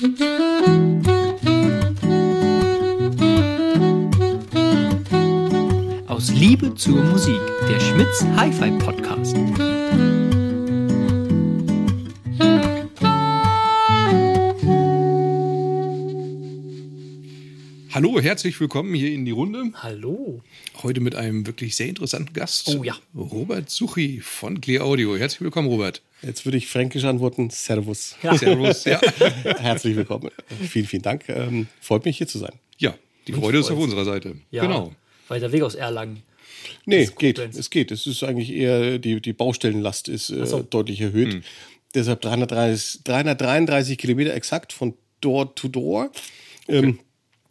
Aus Liebe zur Musik, der Schmitz Hi-Fi Podcast. Hallo, herzlich willkommen hier in die Runde. Hallo. Heute mit einem wirklich sehr interessanten Gast. Oh ja. Robert Suchi von Clear Audio. Herzlich willkommen, Robert. Jetzt würde ich fränkisch antworten. Servus. Ja. Servus. Ja, Herzlich willkommen. Vielen, vielen Dank. Ähm, freut mich, hier zu sein. ja die Freude ist auf unserer Seite. Ja, Genau. Weiter Weg aus Erlangen. Nee, geht. Es geht. Es ist eigentlich eher, die, die Baustellenlast ist äh, so. deutlich erhöht. Deshalb 330, 333 Kilometer exakt von Door to Door. Ähm,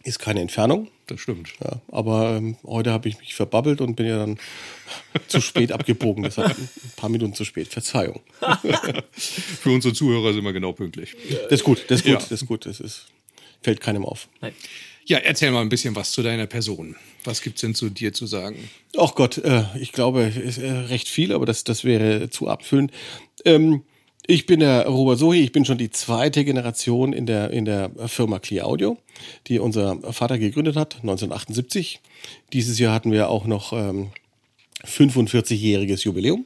ist keine Entfernung. Das stimmt. Ja, aber ähm, heute habe ich mich verbabbelt und bin ja dann zu spät abgebogen. Deshalb ein paar Minuten zu spät. Verzeihung. Für unsere Zuhörer sind wir genau pünktlich. Das ist gut, das ist gut, Ja. das ist gut. Das ist, fällt keinem auf. Nein. Ja, erzähl mal ein bisschen was zu deiner Person. Was gibt's denn zu dir zu sagen? Ach Gott, äh, ich glaube, es ist äh, recht viel, aber das, das wäre zu abfüllend. Ähm, ich bin der Robert Sohi, ich bin schon die zweite Generation in der, in der Firma Clear Audio, die unser Vater gegründet hat, 1978. Dieses Jahr hatten wir auch noch ähm, 45-jähriges Jubiläum.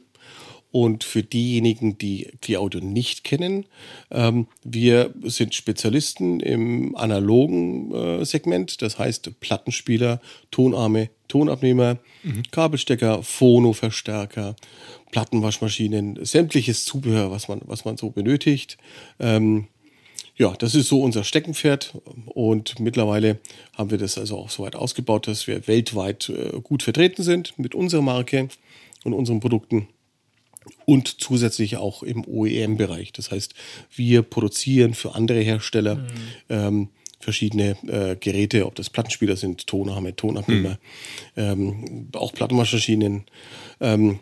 Und für diejenigen, die Clear Audio nicht kennen, ähm, wir sind Spezialisten im analogen äh, Segment, das heißt Plattenspieler, Tonarme, Tonabnehmer, Kabelstecker, Phonoverstärker, Plattenwaschmaschinen, sämtliches Zubehör, was man, was man so benötigt. Ähm, ja, das ist so unser Steckenpferd und mittlerweile haben wir das also auch so weit ausgebaut, dass wir weltweit äh, gut vertreten sind mit unserer Marke und unseren Produkten und zusätzlich auch im OEM-Bereich. Das heißt, wir produzieren für andere Hersteller ähm, verschiedene äh, Geräte, ob das Plattenspieler sind, Tonarme, Tonabnehmer, ähm, auch Plattenwaschmaschinen. Ähm,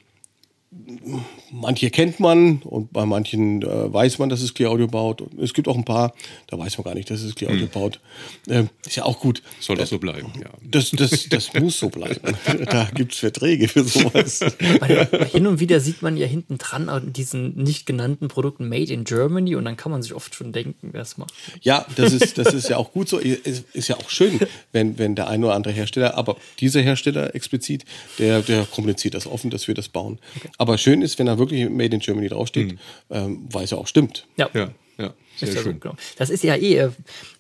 manche kennt man und bei manchen äh, weiß man, dass es Clear Audio baut. Und es gibt auch ein paar, da weiß man gar nicht, dass es Clear Audio baut. Ähm, ist ja auch gut. Soll das so bleiben, ja. Das, das, das muss so bleiben. Da gibt's Verträge für sowas. Weil, hin und wieder sieht man ja hinten dran an diesen nicht genannten Produkten Made in Germany und dann kann man sich oft schon denken, wer es macht. Ja, das ist, das ist ja auch gut so. Ist, ist ja auch schön, wenn, wenn der ein oder andere Hersteller, aber dieser Hersteller explizit, der, der kommuniziert das offen, dass wir das bauen. Aber schön ist, wenn da wirklich Made in Germany draufsteht, ähm, weil es ja auch stimmt. Ja, Ja, ja. Sehr ist ja so, schön. genau. Das ist ja eh, äh,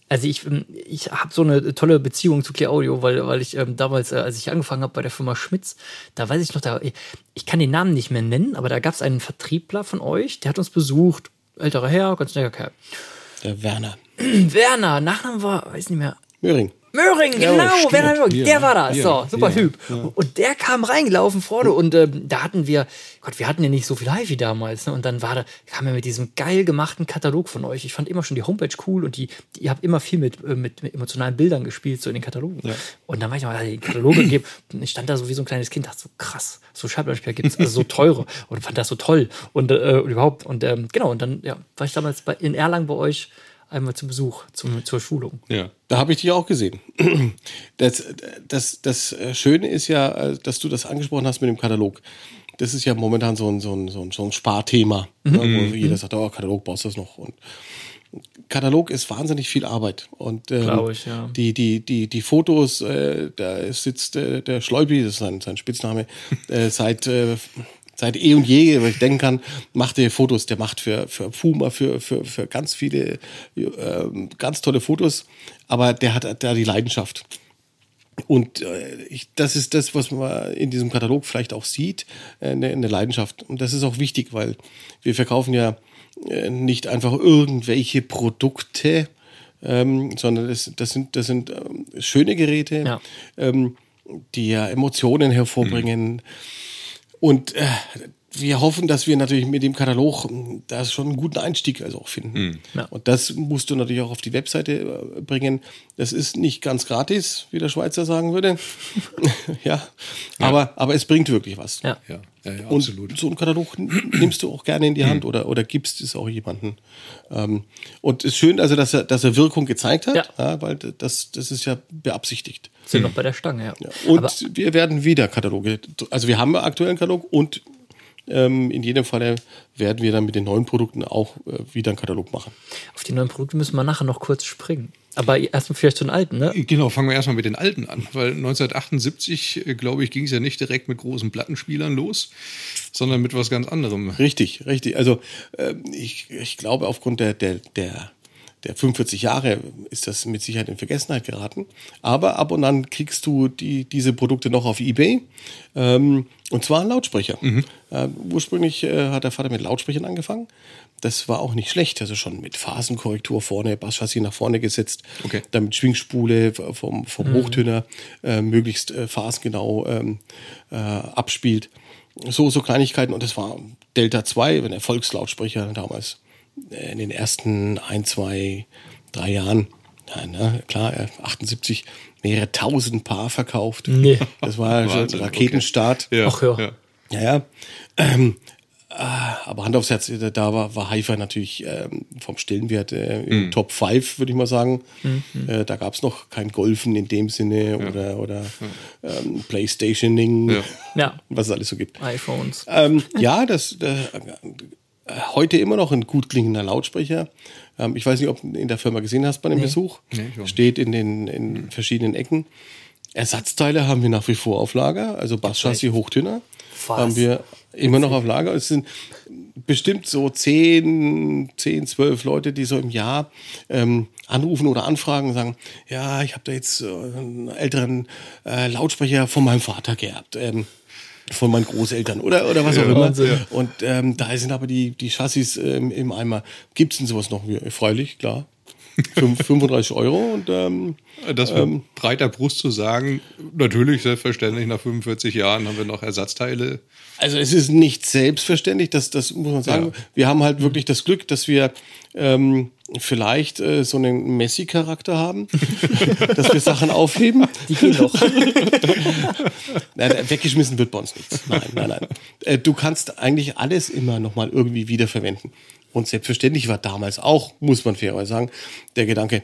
also ich, ähm, ich habe so eine tolle Beziehung zu Clear Audio, weil, weil ich ähm, damals, äh, als ich angefangen habe bei der Firma Schmitz, da weiß ich noch, da, ich kann den Namen nicht mehr nennen, aber da gab es einen Vertriebler von euch, der hat uns besucht, älterer Herr, ganz netter Kerl. Der Werner Werner, Nachname war, weiß nicht mehr, Möhring. Möhring, Ja, genau, stimmt. Werner Möhring, Ja, der war das. ja, so, super ja, Typ. Und der kam reingelaufen vorne und ähm, da hatten wir, Gott, wir hatten ja nicht so viel Hi-Fi damals, ne? Und dann war da, kam er mit diesem geil gemachten Katalog von euch. Ich fand immer schon die Homepage cool und die, die ihr habt immer viel mit, äh, mit, mit emotionalen Bildern gespielt, so in den Katalogen. Und dann war ich mal, die Kataloge gegeben und ich stand da so wie so ein kleines Kind, dachte so krass, so Schallplattenspieler gibt's, also so teure und fand das so toll und, äh, und überhaupt. Und ähm, genau, und dann ja, war ich damals bei, in Erlangen bei euch einmal zum Besuch, zum, zur Schulung. Ja. Da habe ich dich auch gesehen. Das, das, das Schöne ist ja, äh, dass du das angesprochen hast mit dem Katalog. Das ist ja momentan so ein, so ein, so ein, so ein Sparthema, ne, wo jeder sagt, oh, Katalog brauchst du das noch. Und Katalog ist wahnsinnig viel Arbeit. Und ähm, ich, ja. die, die, die, die Fotos, äh, da sitzt äh, der Schleubi, das ist sein, sein Spitzname, äh, seit, äh, seit eh und je, weil ich denken kann, macht er Fotos. Der macht für, für Puma, für, für, für ganz viele, ähm, ganz tolle Fotos. Aber der hat da die Leidenschaft. Und äh, ich, das ist das, was man in diesem Katalog vielleicht auch sieht, äh, eine, eine Leidenschaft. Und das ist auch wichtig, weil wir verkaufen ja äh, nicht einfach irgendwelche Produkte, ähm, sondern das, das sind, das sind ähm, schöne Geräte, Ja. ähm, die ja Emotionen hervorbringen. Und äh, wir hoffen, dass wir natürlich mit dem Katalog mh, da schon einen guten Einstieg also auch finden. Ja. Und das musst du natürlich auch auf die Webseite äh, bringen. Das ist nicht ganz gratis, wie der Schweizer sagen würde. ja. Aber, aber es bringt wirklich was. Ja. Ja, ja, ja Und absolut. so einen Katalog nimmst du auch gerne in die Hand oder, oder gibst es auch jemanden. Ähm, und es ist schön, also, dass er, dass er Wirkung gezeigt hat, Ja. weil das, das ist ja beabsichtigt. Sind noch bei der Stange, ja. Und Aber wir werden wieder Kataloge, also wir haben aktuell einen Katalog und in jedem Fall werden wir dann mit den neuen Produkten auch äh, wieder einen Katalog machen. Auf die neuen Produkte müssen wir nachher noch kurz springen. Aber erstmal vielleicht zu den alten, ne? Genau, fangen wir erstmal mit den alten an, weil 1978, äh, glaube ich, ging es ja nicht direkt mit großen Plattenspielern los, sondern mit was ganz anderem. Richtig, richtig. Also äh, ich, ich glaube, aufgrund der, der, der der 45 Jahre ist das mit Sicherheit in Vergessenheit geraten. Aber ab und an kriegst du die, diese Produkte noch auf Ebay. Ähm, und zwar ein Lautsprecher. Mhm. Äh, ursprünglich äh, hat der Vater mit Lautsprechern angefangen. Das war auch nicht schlecht. Also schon mit Phasenkorrektur vorne, Basschassis nach vorne gesetzt. Okay. Damit Schwingspule vom, vom mhm. Hochtöner äh, möglichst äh, phasengenau ähm, äh, abspielt. So, so Kleinigkeiten. Und das war Delta 2, ein Erfolgslautsprecher damals in den ersten ein, zwei, drei Jahren, ja, ne, klar, 78 mehrere tausend Paar verkauft. Nee. Das war schon Raketenstart. Okay. Ja, Ach ja. Ja, ja. ja. Ähm, äh, aber Hand aufs Herz, da war, war Hi-Fi natürlich ähm, vom Stellenwert äh, im mm. Top 5, würde ich mal sagen. Mm Äh, da gab es noch kein Golfen in dem Sinne ja. oder, oder ja. ähm, Playstationing, ja. was es alles so gibt. iPhones. Ähm, ja, das, das heute immer noch ein gut klingender Lautsprecher. Ähm, ich weiß nicht, ob du in der Firma gesehen hast bei dem nee. Besuch. Nee, Steht in den in verschiedenen Ecken. Ersatzteile haben wir nach wie vor auf Lager, also Basschassis Hochtöner Was? haben wir immer noch auf Lager. Es sind bestimmt so 10, 10, 12 Leute, die so im Jahr ähm, anrufen oder anfragen und sagen, ja, ich habe da jetzt äh, einen älteren äh, Lautsprecher von meinem Vater geerbt. Ähm, von meinen Großeltern oder, oder was auch immer. Wahnsinn. Und ähm, da sind aber die, die Chassis ähm, im Eimer. Gibt es denn sowas noch? Freilich, klar. 35 Euro und ähm, das mit ähm, breiter Brust zu sagen, natürlich, selbstverständlich, nach 45 Jahren haben wir noch Ersatzteile. Also es ist nicht selbstverständlich, das, das muss man sagen. Ja. Wir haben halt wirklich das Glück, dass wir ähm, vielleicht äh, so einen Messi-Charakter haben, dass wir Sachen aufheben. Die gehen doch. nein, weggeschmissen wird bei uns nichts. Nein, nein, nein. Äh, du kannst eigentlich alles immer nochmal irgendwie wiederverwenden. Und selbstverständlich war damals auch, muss man fairerweise sagen, der Gedanke,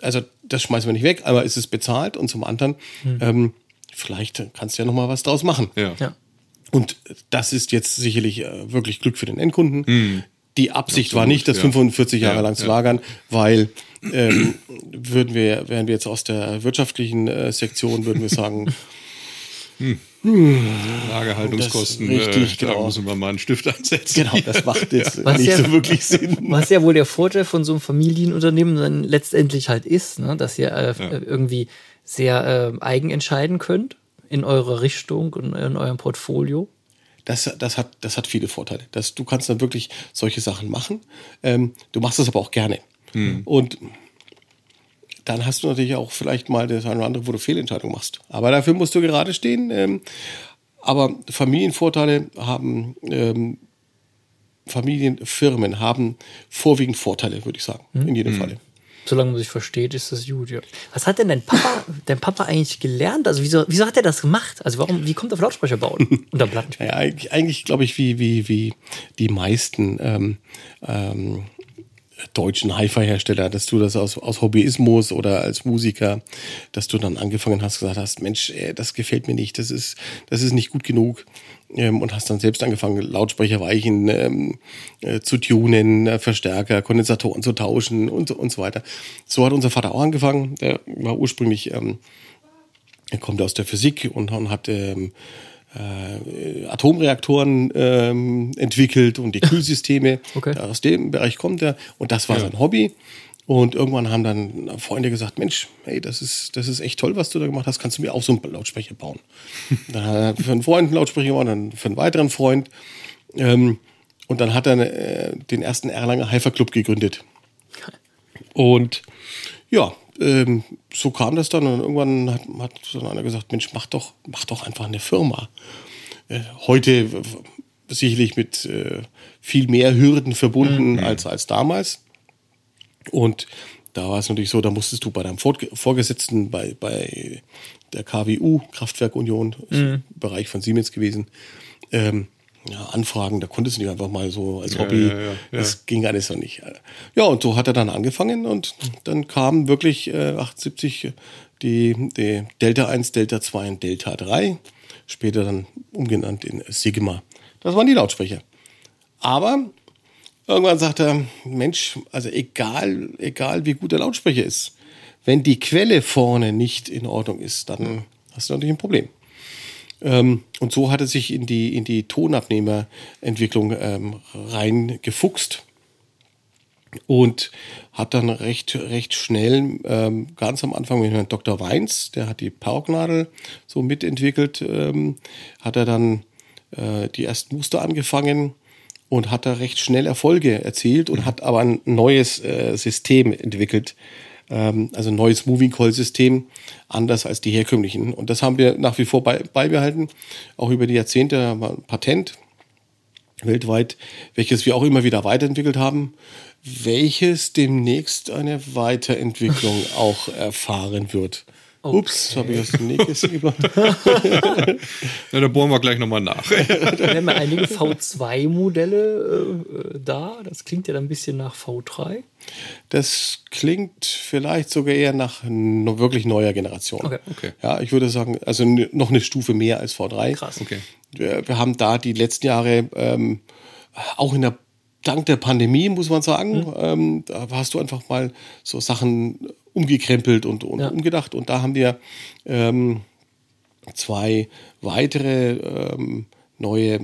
also das schmeißen wir nicht weg, aber ist es bezahlt und zum anderen, hm. ähm, vielleicht kannst du ja nochmal was draus machen. Ja. ja. Und das ist jetzt sicherlich äh, wirklich Glück für den Endkunden. Hm die Absicht Absolut, war nicht, das ja. 45 Jahre ja, lang zu lagern, weil ähm, würden wir, wären wir jetzt aus der wirtschaftlichen äh, Sektion, würden wir sagen, hm. Hm, Lagerhaltungskosten, richtig, äh, genau. da müssen wir mal einen Stift ansetzen. Genau, das macht jetzt ja. nicht ja, so wirklich Sinn. Was ja wohl der Vorteil von so einem Familienunternehmen dann letztendlich halt ist, ne, dass ihr äh, irgendwie sehr äh, eigen entscheiden könnt in eurer Richtung und in eurem Portfolio das, das, hat, das hat viele Vorteile. Das, du kannst dann wirklich solche Sachen machen. Ähm, du machst das aber auch gerne. Hm. Und dann hast du natürlich auch vielleicht mal das eine oder andere, wo du Fehlentscheidungen machst. Aber dafür musst du gerade stehen. Ähm, aber Familienvorteile haben, ähm, Familienfirmen haben vorwiegend Vorteile, würde ich sagen, hm. in jedem hm. Falle solange man sich versteht, ist das gut, ja. Was hat denn dein Papa, dein Papa eigentlich gelernt? Also wieso, wieso hat er das gemacht? Also warum, wie kommt er auf Lautsprecher bauen unter Plattenspiel? Ja, eigentlich, eigentlich glaube ich, wie, wie, wie die meisten ähm, ähm, deutschen Hi-Fi-Hersteller, dass du das aus, aus Hobbyismus oder als Musiker, dass du dann angefangen hast, gesagt hast, Mensch, das gefällt mir nicht, das ist, das ist nicht gut genug ähm, und hast dann selbst angefangen, Lautsprecherweichen ähm, äh, zu tunen, äh, Verstärker, Kondensatoren zu tauschen und, und so weiter. So hat unser Vater auch angefangen. Der war ursprünglich, ähm, er kommt aus der Physik und, und hat ähm, äh, Atomreaktoren ähm, entwickelt und die Kühlsysteme. Okay. Aus dem Bereich kommt er und das war ja. sein Hobby. Und irgendwann haben dann Freunde gesagt, Mensch, hey, das ist, das ist echt toll, was du da gemacht hast. Kannst du mir auch so einen Lautsprecher bauen? dann hat er für einen Freund einen Lautsprecher gebaut, dann für einen weiteren Freund. Ähm, und dann hat er äh, den ersten Erlanger Hyper Club gegründet. Und ja, ähm, so kam das dann. Und irgendwann hat, hat dann einer gesagt, Mensch, mach doch, mach doch einfach eine Firma. Äh, heute sicherlich mit äh, viel mehr Hürden verbunden mhm. als, als damals. Und da war es natürlich so, da musstest du bei deinem Vorgesetzten, bei, bei der KWU, Kraftwerkunion, mhm. Bereich von Siemens gewesen, ähm, ja, Anfragen, da konntest du nicht einfach mal so als Hobby, ja, ja, das ging alles so nicht. Ja, und so hat er dann angefangen und dann kam wirklich äh, 78 die, die Delta 1, Delta 2 und Delta 3, später dann umgenannt in Sigma. Das waren die Lautsprecher. Aber irgendwann sagt er, Mensch, also egal, egal wie gut der Lautsprecher ist, wenn die Quelle vorne nicht in Ordnung ist, dann hast du natürlich ein Problem. Ähm, und so hat er sich in die, in die Tonabnehmerentwicklung ähm, reingefuchst und hat dann recht, recht schnell, ähm, ganz am Anfang mit Herrn Dr. Weins, der hat die Paugnadel so mitentwickelt, ähm, hat er dann äh, die ersten Muster angefangen und hat da recht schnell Erfolge erzielt und hat aber ein neues äh, System entwickelt, ähm, also ein neues Moving Call System, anders als die herkömmlichen. Und das haben wir nach wie vor bei, beibehalten, auch über die Jahrzehnte ein Patent weltweit, welches wir auch immer wieder weiterentwickelt haben, welches demnächst eine Weiterentwicklung auch erfahren wird. Okay. Ups, habe ich aus dem Nähkästchen gebracht. ja, da bohren wir gleich nochmal nach. Wir haben ja einige V2-Modelle äh, da. Das klingt ja dann ein bisschen nach V3. Das klingt vielleicht sogar eher nach wirklich neuer Generation. Okay. okay. Ja, ich würde sagen, also noch eine Stufe mehr als V3. Krass. Okay. Wir, wir haben da die letzten Jahre ähm, auch in der dank der Pandemie, muss man sagen, mhm. ähm, da hast du einfach mal so Sachen umgekrempelt und, und ja. umgedacht. Und da haben wir ähm, zwei weitere ähm, neue, äh,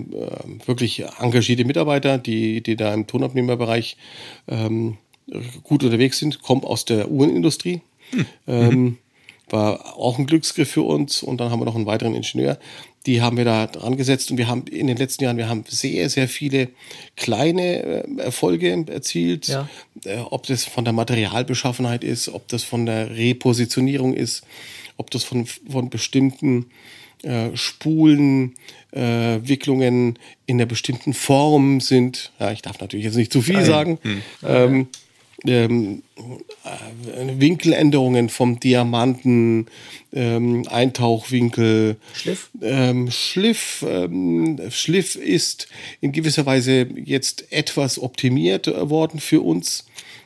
wirklich engagierte Mitarbeiter, die, die da im Tonabnehmerbereich ähm, gut unterwegs sind, kommen aus der Uhrenindustrie. Hm. Ähm, war auch ein Glücksgriff für uns. Und dann haben wir noch einen weiteren Ingenieur, die haben wir da dran gesetzt und wir haben in den letzten Jahren, wir haben sehr, sehr viele kleine äh, Erfolge erzielt. Ja. Äh, ob das von der Materialbeschaffenheit ist, ob das von der Repositionierung ist, ob das von, von bestimmten äh, Spulen, äh, Wicklungen in einer bestimmten Form sind. Ja, ich darf natürlich jetzt nicht zu viel sagen. Hm. Ähm, ähm, äh, Winkeländerungen vom Diamanten, ähm, Eintauchwinkel. Schliff? Ähm, Schliff, ähm, Schliff ist in gewisser Weise jetzt etwas optimiert worden für uns.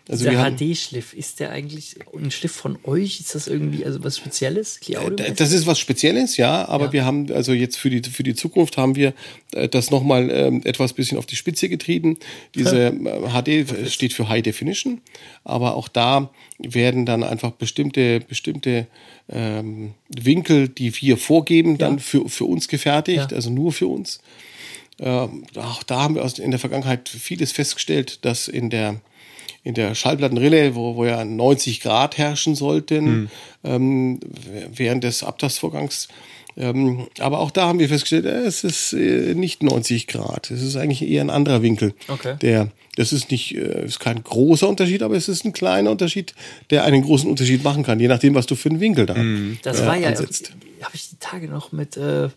Also der HD-Schliff, ist der eigentlich ein Schliff von euch? Ist das irgendwie also was Spezielles? Äh, das ist was Spezielles, ja, aber ja. wir haben also jetzt für die, für die Zukunft haben wir äh, das nochmal ähm, etwas bisschen auf die Spitze getrieben. Diese HD äh, steht für High Definition, aber auch da werden dann einfach bestimmte, bestimmte ähm, Winkel, die wir vorgeben, ja. dann für, für uns gefertigt, ja. also nur für uns. Ähm, auch da haben wir in der Vergangenheit vieles festgestellt, dass in der in der Schallplattenrille, wo, wo ja 90 Grad herrschen sollten hm. ähm, während des Abtastvorgangs. Ähm, aber auch da haben wir festgestellt, äh, es ist äh, nicht 90 Grad. Es ist eigentlich eher ein anderer Winkel. Okay. Der, das ist nicht, äh, ist kein großer Unterschied, aber es ist ein kleiner Unterschied, der einen großen Unterschied machen kann, je nachdem, was du für einen Winkel da hm. Das äh, war ja, habe ich die Tage noch mit äh,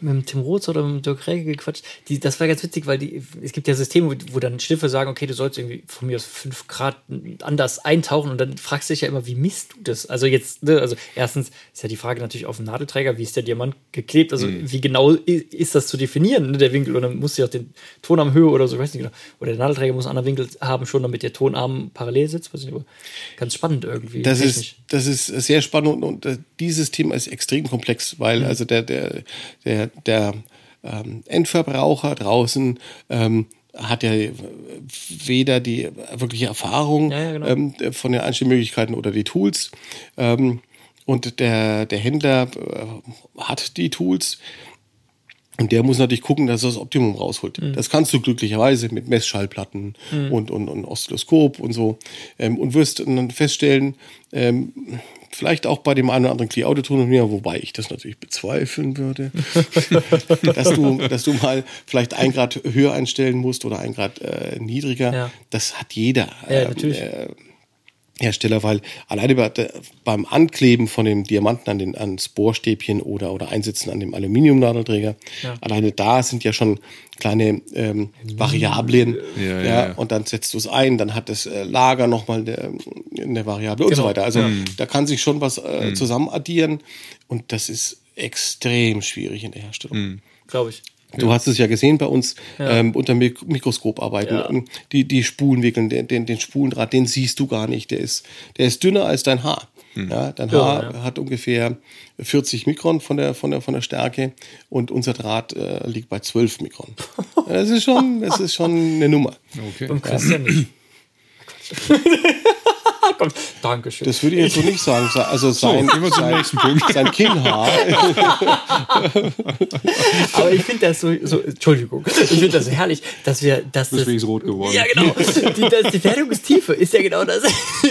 mit dem Tim Roth oder mit dem Dirk Rege gequatscht. Die, das war ganz witzig, weil die, es gibt ja Systeme, wo, wo dann Schliffe sagen, okay, du sollst irgendwie von mir aus fünf Grad anders eintauchen und dann fragst du dich ja immer, wie misst du das? Also jetzt, ne, also erstens ist ja die Frage natürlich auf dem Nadelträger, wie ist der Diamant geklebt? Also mhm. wie genau ist das zu definieren, ne, der Winkel? Und dann musst du ja auch den Tonarmhöhe oder so, ich weiß nicht genau. Oder der Nadelträger muss einen anderen Winkel haben, schon damit der Tonarm parallel sitzt. Weiß nicht, aber ganz spannend irgendwie. Das ist, das ist sehr spannend und, und äh, dieses Thema ist extrem komplex, weil mhm. also der, der, der der ähm, Endverbraucher draußen ähm, hat ja weder die wirkliche Erfahrung ja, ja, genau. ähm, von den Einstellmöglichkeiten oder die Tools. Ähm, und der, der Händler äh, hat die Tools. Und der muss natürlich gucken, dass er das Optimum rausholt. Mhm. Das kannst du glücklicherweise mit Messschallplatten mhm. und, und, und Oszilloskop und so. Ähm, und wirst dann feststellen, ähm, Vielleicht auch bei dem einen oder anderen Key-Audio-Ton, wobei ich das natürlich bezweifeln würde, dass, du, dass du mal vielleicht ein Grad höher einstellen musst oder ein Grad äh, niedriger. Ja. Das hat jeder. Ja, natürlich. Äh, Hersteller, weil alleine beim Ankleben von dem Diamanten an den ans Bohrstäbchen oder oder Einsetzen an dem Aluminiumnadelträger, ja. alleine da sind ja schon kleine ähm, Variablen, ja, ja, ja, und dann setzt du es ein, dann hat das äh, Lager nochmal eine, eine Variable genau. und so genau. weiter. Also da kann sich schon was äh, mhm. zusammen addieren und das ist extrem schwierig in der Herstellung. Mhm. Glaube ich. Du hast es ja gesehen bei uns ja. ähm, unter Mik Mikroskop arbeiten. Ja. Die, die Spulen wickeln, den, den, den Spulendraht, den siehst du gar nicht. Der ist, der ist dünner als dein Haar. Ja, dein Ja, Haar ja. hat ungefähr 40 Mikron von der, von der, von der Stärke und unser Draht äh, liegt bei 12 Mikron. Das ist schon, das ist schon eine Nummer. Okay. Beim Christian nicht. Komm, Dankeschön. Das würde ich jetzt so nicht sagen. Also sein, zum sein, sein Kinnhaar. Aber ich finde das so, so, Entschuldigung, ich finde das so herrlich, dass wir, dass das, Deswegen ist rot geworden. ja genau, die, das, die Fertigungstiefe ist ja genau das,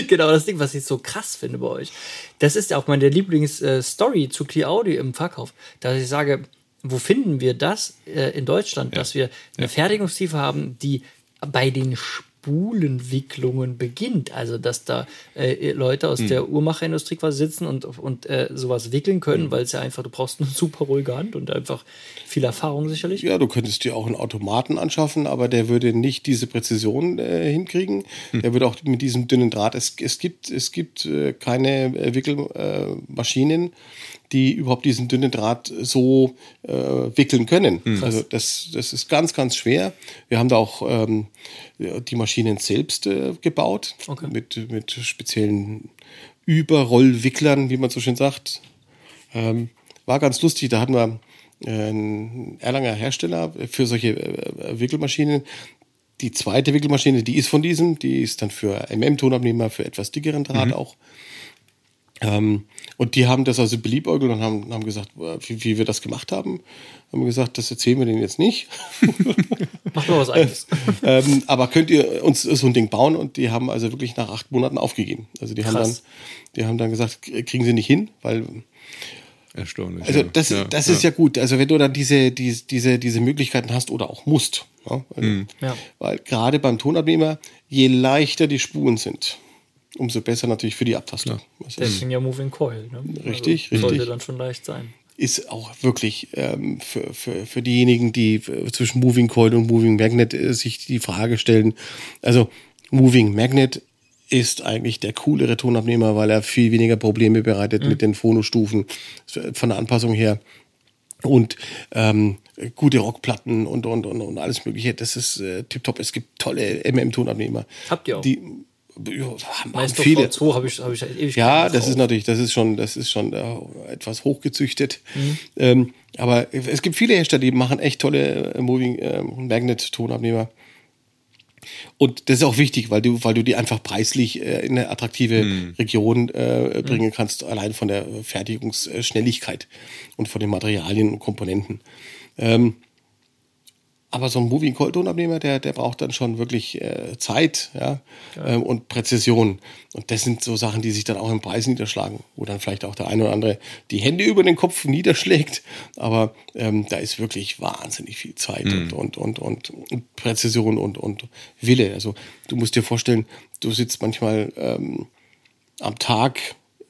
genau das Ding, was ich so krass finde bei euch. Das ist ja auch meine Lieblingsstory zu Clear Audio im Verkauf, dass ich sage, wo finden wir das äh, in Deutschland, dass wir eine Fertigungstiefe haben, die bei den Spulenwicklungen beginnt. Also, dass da äh, Leute aus der Uhrmacherindustrie quasi sitzen und, und äh, sowas wickeln können, weil es ja einfach, du brauchst eine super ruhige Hand und einfach viel Erfahrung sicherlich. Ja, du könntest dir auch einen Automaten anschaffen, aber der würde nicht diese Präzision äh, hinkriegen. Der würde auch mit diesem dünnen Draht. Es, es gibt, es gibt äh, keine äh, Wickelmaschinen, Maschinen, die überhaupt diesen dünnen Draht so äh, wickeln können. Also das, das ist ganz, ganz schwer. Wir haben da auch ähm, die Maschinen selbst äh, gebaut Okay. mit, mit speziellen Überrollwicklern, wie man so schön sagt. Ähm, war ganz lustig, da hatten wir äh, einen Erlanger Hersteller für solche äh, Wickelmaschinen. Die zweite Wickelmaschine, die ist von diesem, die ist dann für MM-Tonabnehmer, für etwas dickeren Draht auch. Ähm, und die haben das also beliebäugelt und haben, haben gesagt, äh, wie, wie wir das gemacht haben. Haben wir gesagt, das erzählen wir denen jetzt nicht. Mach mal was eigenes. ähm, aber könnt ihr uns so ein Ding bauen? Und die haben also wirklich nach acht Monaten aufgegeben. Also die haben dann, Krass. die haben dann gesagt, kriegen sie nicht hin, weil Erstaunlich. Also ja. das, das ist ja gut. Also wenn du dann diese, diese, diese, diese Möglichkeiten hast oder auch musst. Ja? Also, Ja. Weil gerade beim Tonabnehmer, je leichter die Spuren sind, umso besser natürlich für die Abtastung. Das ist, Deswegen ja Moving Coil. Ne? Richtig, also, Sollte richtig. dann schon leicht sein. ist auch wirklich ähm, für, für, für diejenigen, die äh, zwischen Moving Coil und Moving Magnet äh, sich die Frage stellen. Also Moving Magnet ist eigentlich der coolere Tonabnehmer, weil er viel weniger Probleme bereitet mit den Phonostufen von der Anpassung her. Und ähm, gute Rockplatten und, und, und, und alles Mögliche. Das ist äh, tipptopp. Es gibt tolle MM-Tonabnehmer. Habt ihr auch? Die ja, haben Meister viele. V2 habe ich, hab ich ewig Ja, das ist natürlich, das ist schon, das ist schon äh, etwas hochgezüchtet. Ähm, aber es gibt viele Hersteller, die machen echt tolle äh, Moving äh, Magnet Tonabnehmer. Und das ist auch wichtig, weil du, weil du die einfach preislich äh, in eine attraktive Region äh, bringen kannst, allein von der Fertigungsschnelligkeit und von den Materialien und Komponenten. Ähm, aber so ein Moving Coil Tonabnehmer, der, der braucht dann schon wirklich äh, Zeit ja, ähm, und Präzision. Und das sind so Sachen, die sich dann auch im Preis niederschlagen, wo dann vielleicht auch der eine oder andere die Hände über den Kopf niederschlägt. Aber ähm, da ist wirklich wahnsinnig viel Zeit und, und, und, und, und Präzision und, und Wille. Also du musst dir vorstellen, du sitzt manchmal ähm, am Tag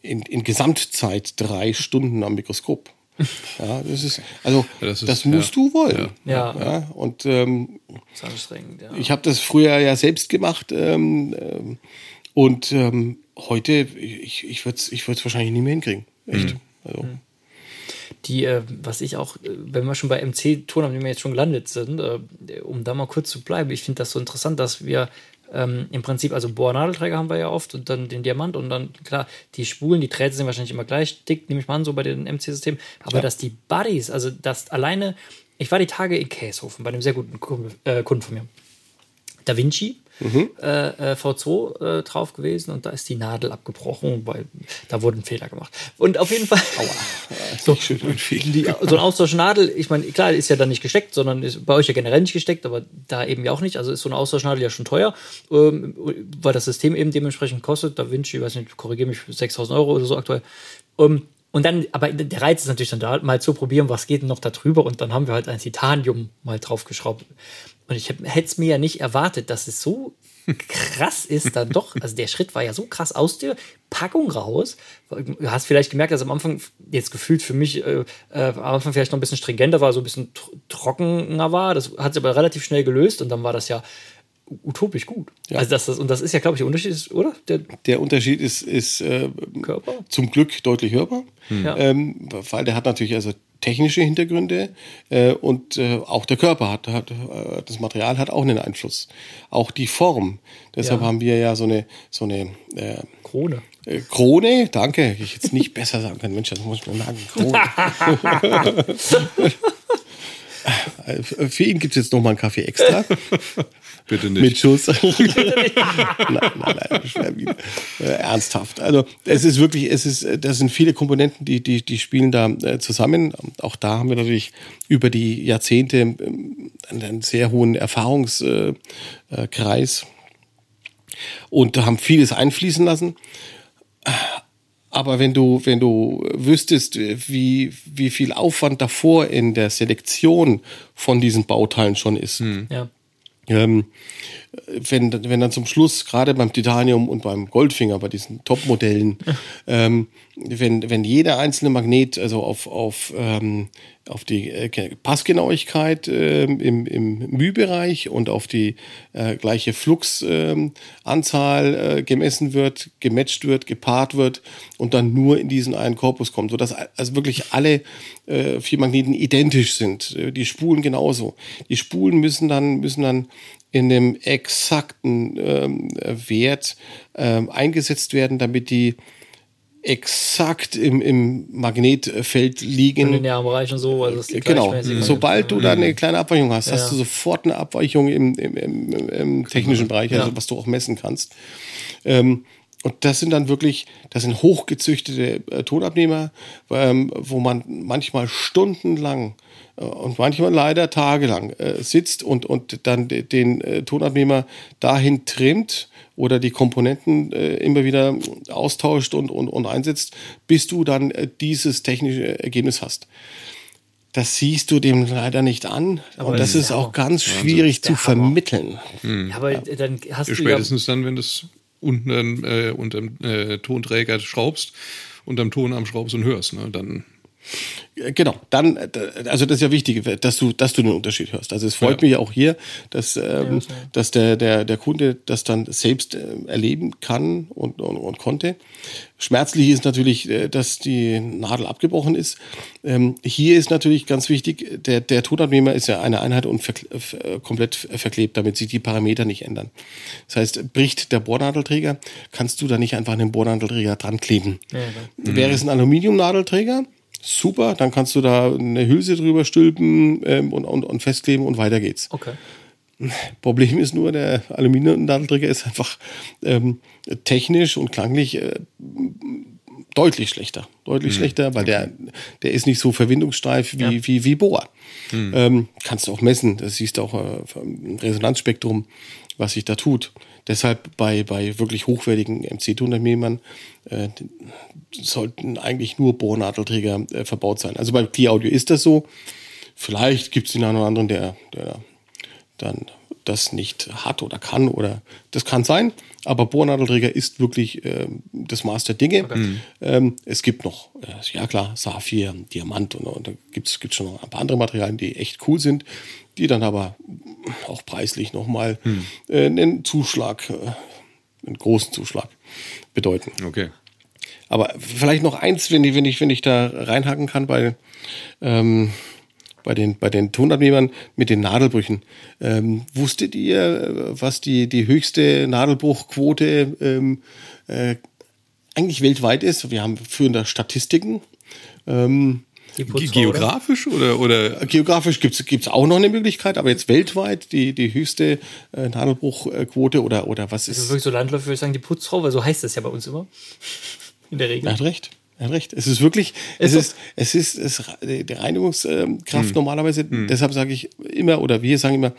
in, in Gesamtzeit drei Stunden am Mikroskop. Ja, das ist, also Das das, ist- musst ja. du wollen. Ja. Ja, und ähm, Das ist anstrengend, ja. ich habe das früher ja selbst gemacht ähm, ähm, und ähm, heute, ich, ich würde es ich würd's wahrscheinlich nie mehr hinkriegen. Echt. Also, Die, äh, was ich auch, äh, wenn wir schon bei MC-Ton haben, die wir jetzt schon gelandet sind, äh, um da mal kurz zu bleiben, ich finde das so interessant, dass wir ähm, im Prinzip, also Bohrnadelträger haben wir ja oft und dann den Diamant und dann, klar, die Spulen, die Drähte sind wahrscheinlich immer gleich dick, nehme ich mal an, so bei den MC-Systemen, aber Ja. dass die Buddies, also dass alleine, ich war die Tage in Käshofen bei einem sehr guten Kunden, äh, Kunden von mir. Da Vinci äh, äh, V2 äh, drauf gewesen und da ist die Nadel abgebrochen, weil da wurde ein Fehler gemacht. Und auf jeden Fall. so, die, so ein Austauschnadel, ich meine, klar, ist ja dann nicht gesteckt, sondern ist bei euch ja generell nicht gesteckt, aber da eben ja auch nicht. Also ist so eine Austauschnadel ja schon teuer, ähm, weil das System eben dementsprechend kostet. Da Vinci, ich weiß nicht, korrigiere mich, 6000 Euro oder so aktuell. Ähm, und dann, aber der Reiz ist natürlich dann da, mal zu probieren, was geht denn noch da drüber. Und dann haben wir halt ein Titanium mal draufgeschraubt. Und ich hätte es mir ja nicht erwartet, dass es so krass ist dann doch. Also der Schritt war ja so krass aus der Packung raus. Du hast vielleicht gemerkt, dass am Anfang jetzt gefühlt für mich äh, äh, am Anfang vielleicht noch ein bisschen stringenter war, so ein bisschen tr trockener war. Das hat sich aber relativ schnell gelöst und dann war das ja utopisch gut. Ja. Also das, das, und das ist ja, glaube ich, der Unterschied, ist, oder? Der der Unterschied ist, ist äh, zum Glück deutlich hörbar, Ja. ähm, weil der hat natürlich also technische Hintergründe äh, und äh, auch der Körper hat, hat äh, das Material hat auch einen Einfluss. Auch die Form. Deshalb Ja. haben wir ja so eine so eine äh, Krone. äh, Krone, danke, ich jetzt nicht besser sagen können. Mensch, das muss ich mir merken. Krone. Äh, Für ihn gibt es jetzt noch mal einen Kaffee extra Bitte nicht. mit Schuss. nein, nein, nein, äh, ernsthaft. Also es ist wirklich, es ist, äh, das sind viele Komponenten, die, die, die spielen da zusammen. Auch da haben wir natürlich über die Jahrzehnte ähm, einen sehr hohen Erfahrungskreis Kreis und haben vieles einfließen lassen. Aber wenn du, wenn du wüsstest, wie, wie viel Aufwand davor in der Selektion von diesen Bauteilen schon ist, Ja. ähm, wenn, wenn dann zum Schluss, gerade beim Titanium und beim Goldfinger, bei diesen Top-Modellen, ähm, wenn, wenn jeder einzelne Magnet, also auf, auf, ähm, auf die äh, Passgenauigkeit ähm, im, im Mühbereich und auf die äh, gleiche Fluxanzahl ähm, äh, gemessen wird, gematcht wird, gepaart wird und dann nur in diesen einen Korpus kommt, sodass also wirklich alle äh, vier Magneten identisch sind. Äh, Die Spulen genauso. Die Spulen müssen dann, müssen dann in dem exakten ähm, Wert ähm, eingesetzt werden, damit die exakt im, im Magnetfeld Im liegen. linearen Bereich und so. Also Genau. gleichmäßig. Sobald du da eine kleine Abweichung hast, Ja. hast du sofort eine Abweichung im, im, im, im technischen Bereich, also Ja. was du auch messen kannst. Ähm, und das sind dann wirklich, das sind hochgezüchtete äh, Tonabnehmer, ähm, wo man manchmal stundenlang äh, und manchmal leider tagelang äh, sitzt und, und dann de, den äh, Tonabnehmer dahin trimmt oder die Komponenten äh, immer wieder austauscht und, und, und einsetzt, bis du dann äh, dieses technische Ergebnis hast. Das siehst du dem leider nicht an. Aber und das das ist auch ja ganz schwierig zu der Hammer. vermitteln. Ja, aber dann hast Ja, du ja. spätestens dann, wenn du es unten äh, unterm äh, Tonträger schraubst, unterm Tonarm schraubst und hörst, ne? Dann Genau, dann, äh, also das ist ja wichtig, dass du, dass du den Unterschied hörst. Also es freut Ja. mich auch hier, dass, ähm, dass der, der, der Kunde das dann selbst äh, erleben kann und, und, und konnte. Schmerzlich ist natürlich, äh, dass die Nadel abgebrochen ist. Ähm, hier ist natürlich ganz wichtig, der, der Tonabnehmer ist ja eine Einheit und verkle äh, komplett verklebt, damit sich die Parameter nicht ändern. Das heißt, bricht der Bohrnadelträger, kannst du da nicht einfach einen Bohrnadelträger dran kleben. Ja. Wäre es ein Aluminiumnadelträger, super, dann kannst du da eine Hülse drüber stülpen ähm, und, und, und festkleben und weiter geht's. Okay. Problem ist nur, der Aluminiumnadelträger ist einfach ähm, technisch und klanglich äh, deutlich schlechter. Deutlich schlechter, weil der, der ist nicht so verwindungssteif wie, Ja. wie, wie Bohr. Ähm, kannst du auch messen, das siehst du auch äh, im Resonanzspektrum, was sich da tut. Deshalb bei, bei wirklich hochwertigen MC-Tonabnehmern äh, sollten eigentlich nur Bohrnadelträger äh, verbaut sein. Also bei Clear Audio ist das so. Vielleicht gibt es den einen oder anderen, der, der dann das nicht hat oder kann oder das kann sein, aber Bohrnadelträger ist wirklich ähm, das Maß der Dinge. Ähm, es gibt noch, äh, ja klar, Saphir, Diamant und, und da gibt es schon noch ein paar andere Materialien, die echt cool sind, die dann aber auch preislich nochmal äh, einen Zuschlag, äh, einen großen Zuschlag bedeuten. okay. Aber vielleicht noch eins, wenn ich, wenn ich, wenn ich da reinhaken kann bei, ähm, bei den, bei den Tonabnehmern mit den Nadelbrüchen. Ähm, wusstet ihr, was die, die höchste Nadelbruchquote ähm, äh, eigentlich weltweit ist? Wir haben führende Statistiken. Ähm, geografisch oder, oder Geografisch gibt's gibt's auch noch eine Möglichkeit, aber jetzt weltweit die, die höchste äh, Nadelbruchquote oder, oder was Also ist? wirklich so Landläufig würde ich sagen, die Putzfrau, weil so heißt das ja bei uns immer. In der Regel. Er hat recht. Er hat recht. Es ist wirklich, es ist, es ist, es, die Reinigungskraft normalerweise, deshalb sage ich immer, oder wir sagen immer,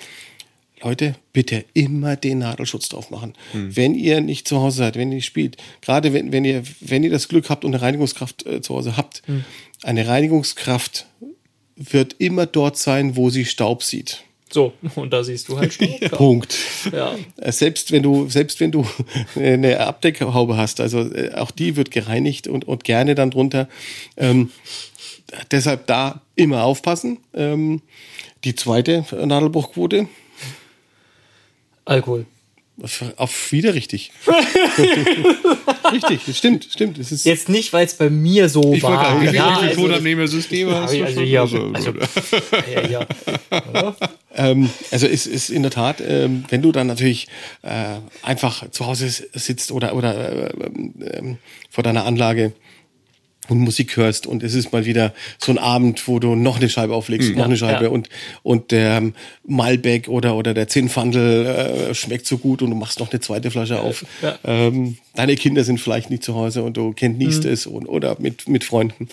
Leute, bitte immer den Nadelschutz drauf machen. Wenn ihr nicht zu Hause seid, wenn ihr nicht spielt, gerade wenn, wenn ihr, wenn ihr das Glück habt und eine Reinigungskraft äh, zu Hause habt, eine Reinigungskraft wird immer dort sein, wo sie Staub sieht. So, und da siehst du halt Staub. Punkt. Ja. Äh, Selbst wenn du, selbst wenn du eine Abdeckhaube hast, also äh, auch die wird gereinigt und, und gerne dann drunter. Ähm, deshalb da immer aufpassen. Ähm, die zweite Nadelbruchquote, Alkohol. Auf wieder richtig. richtig, das stimmt, stimmt. Es ist Jetzt nicht, weil es bei mir so Ich wollte war. gerade, wie ja, also, Tonabnehmersysteme hast du also schon? hier, Also, also, ja, ja. Ja. Ähm, also es ist in der Tat, ähm, wenn du dann natürlich äh, einfach zu Hause sitzt oder, oder äh, ähm, vor deiner Anlage und Musik hörst und es ist mal wieder so ein Abend, wo du noch eine Scheibe auflegst, noch eine Scheibe ja. und und der Malbec oder oder der Zinnfandel äh, schmeckt so gut und du machst noch eine zweite Flasche auf. Ja. Ähm, deine Kinder sind vielleicht nicht zu Hause und du genießt es und oder mit mit Freunden.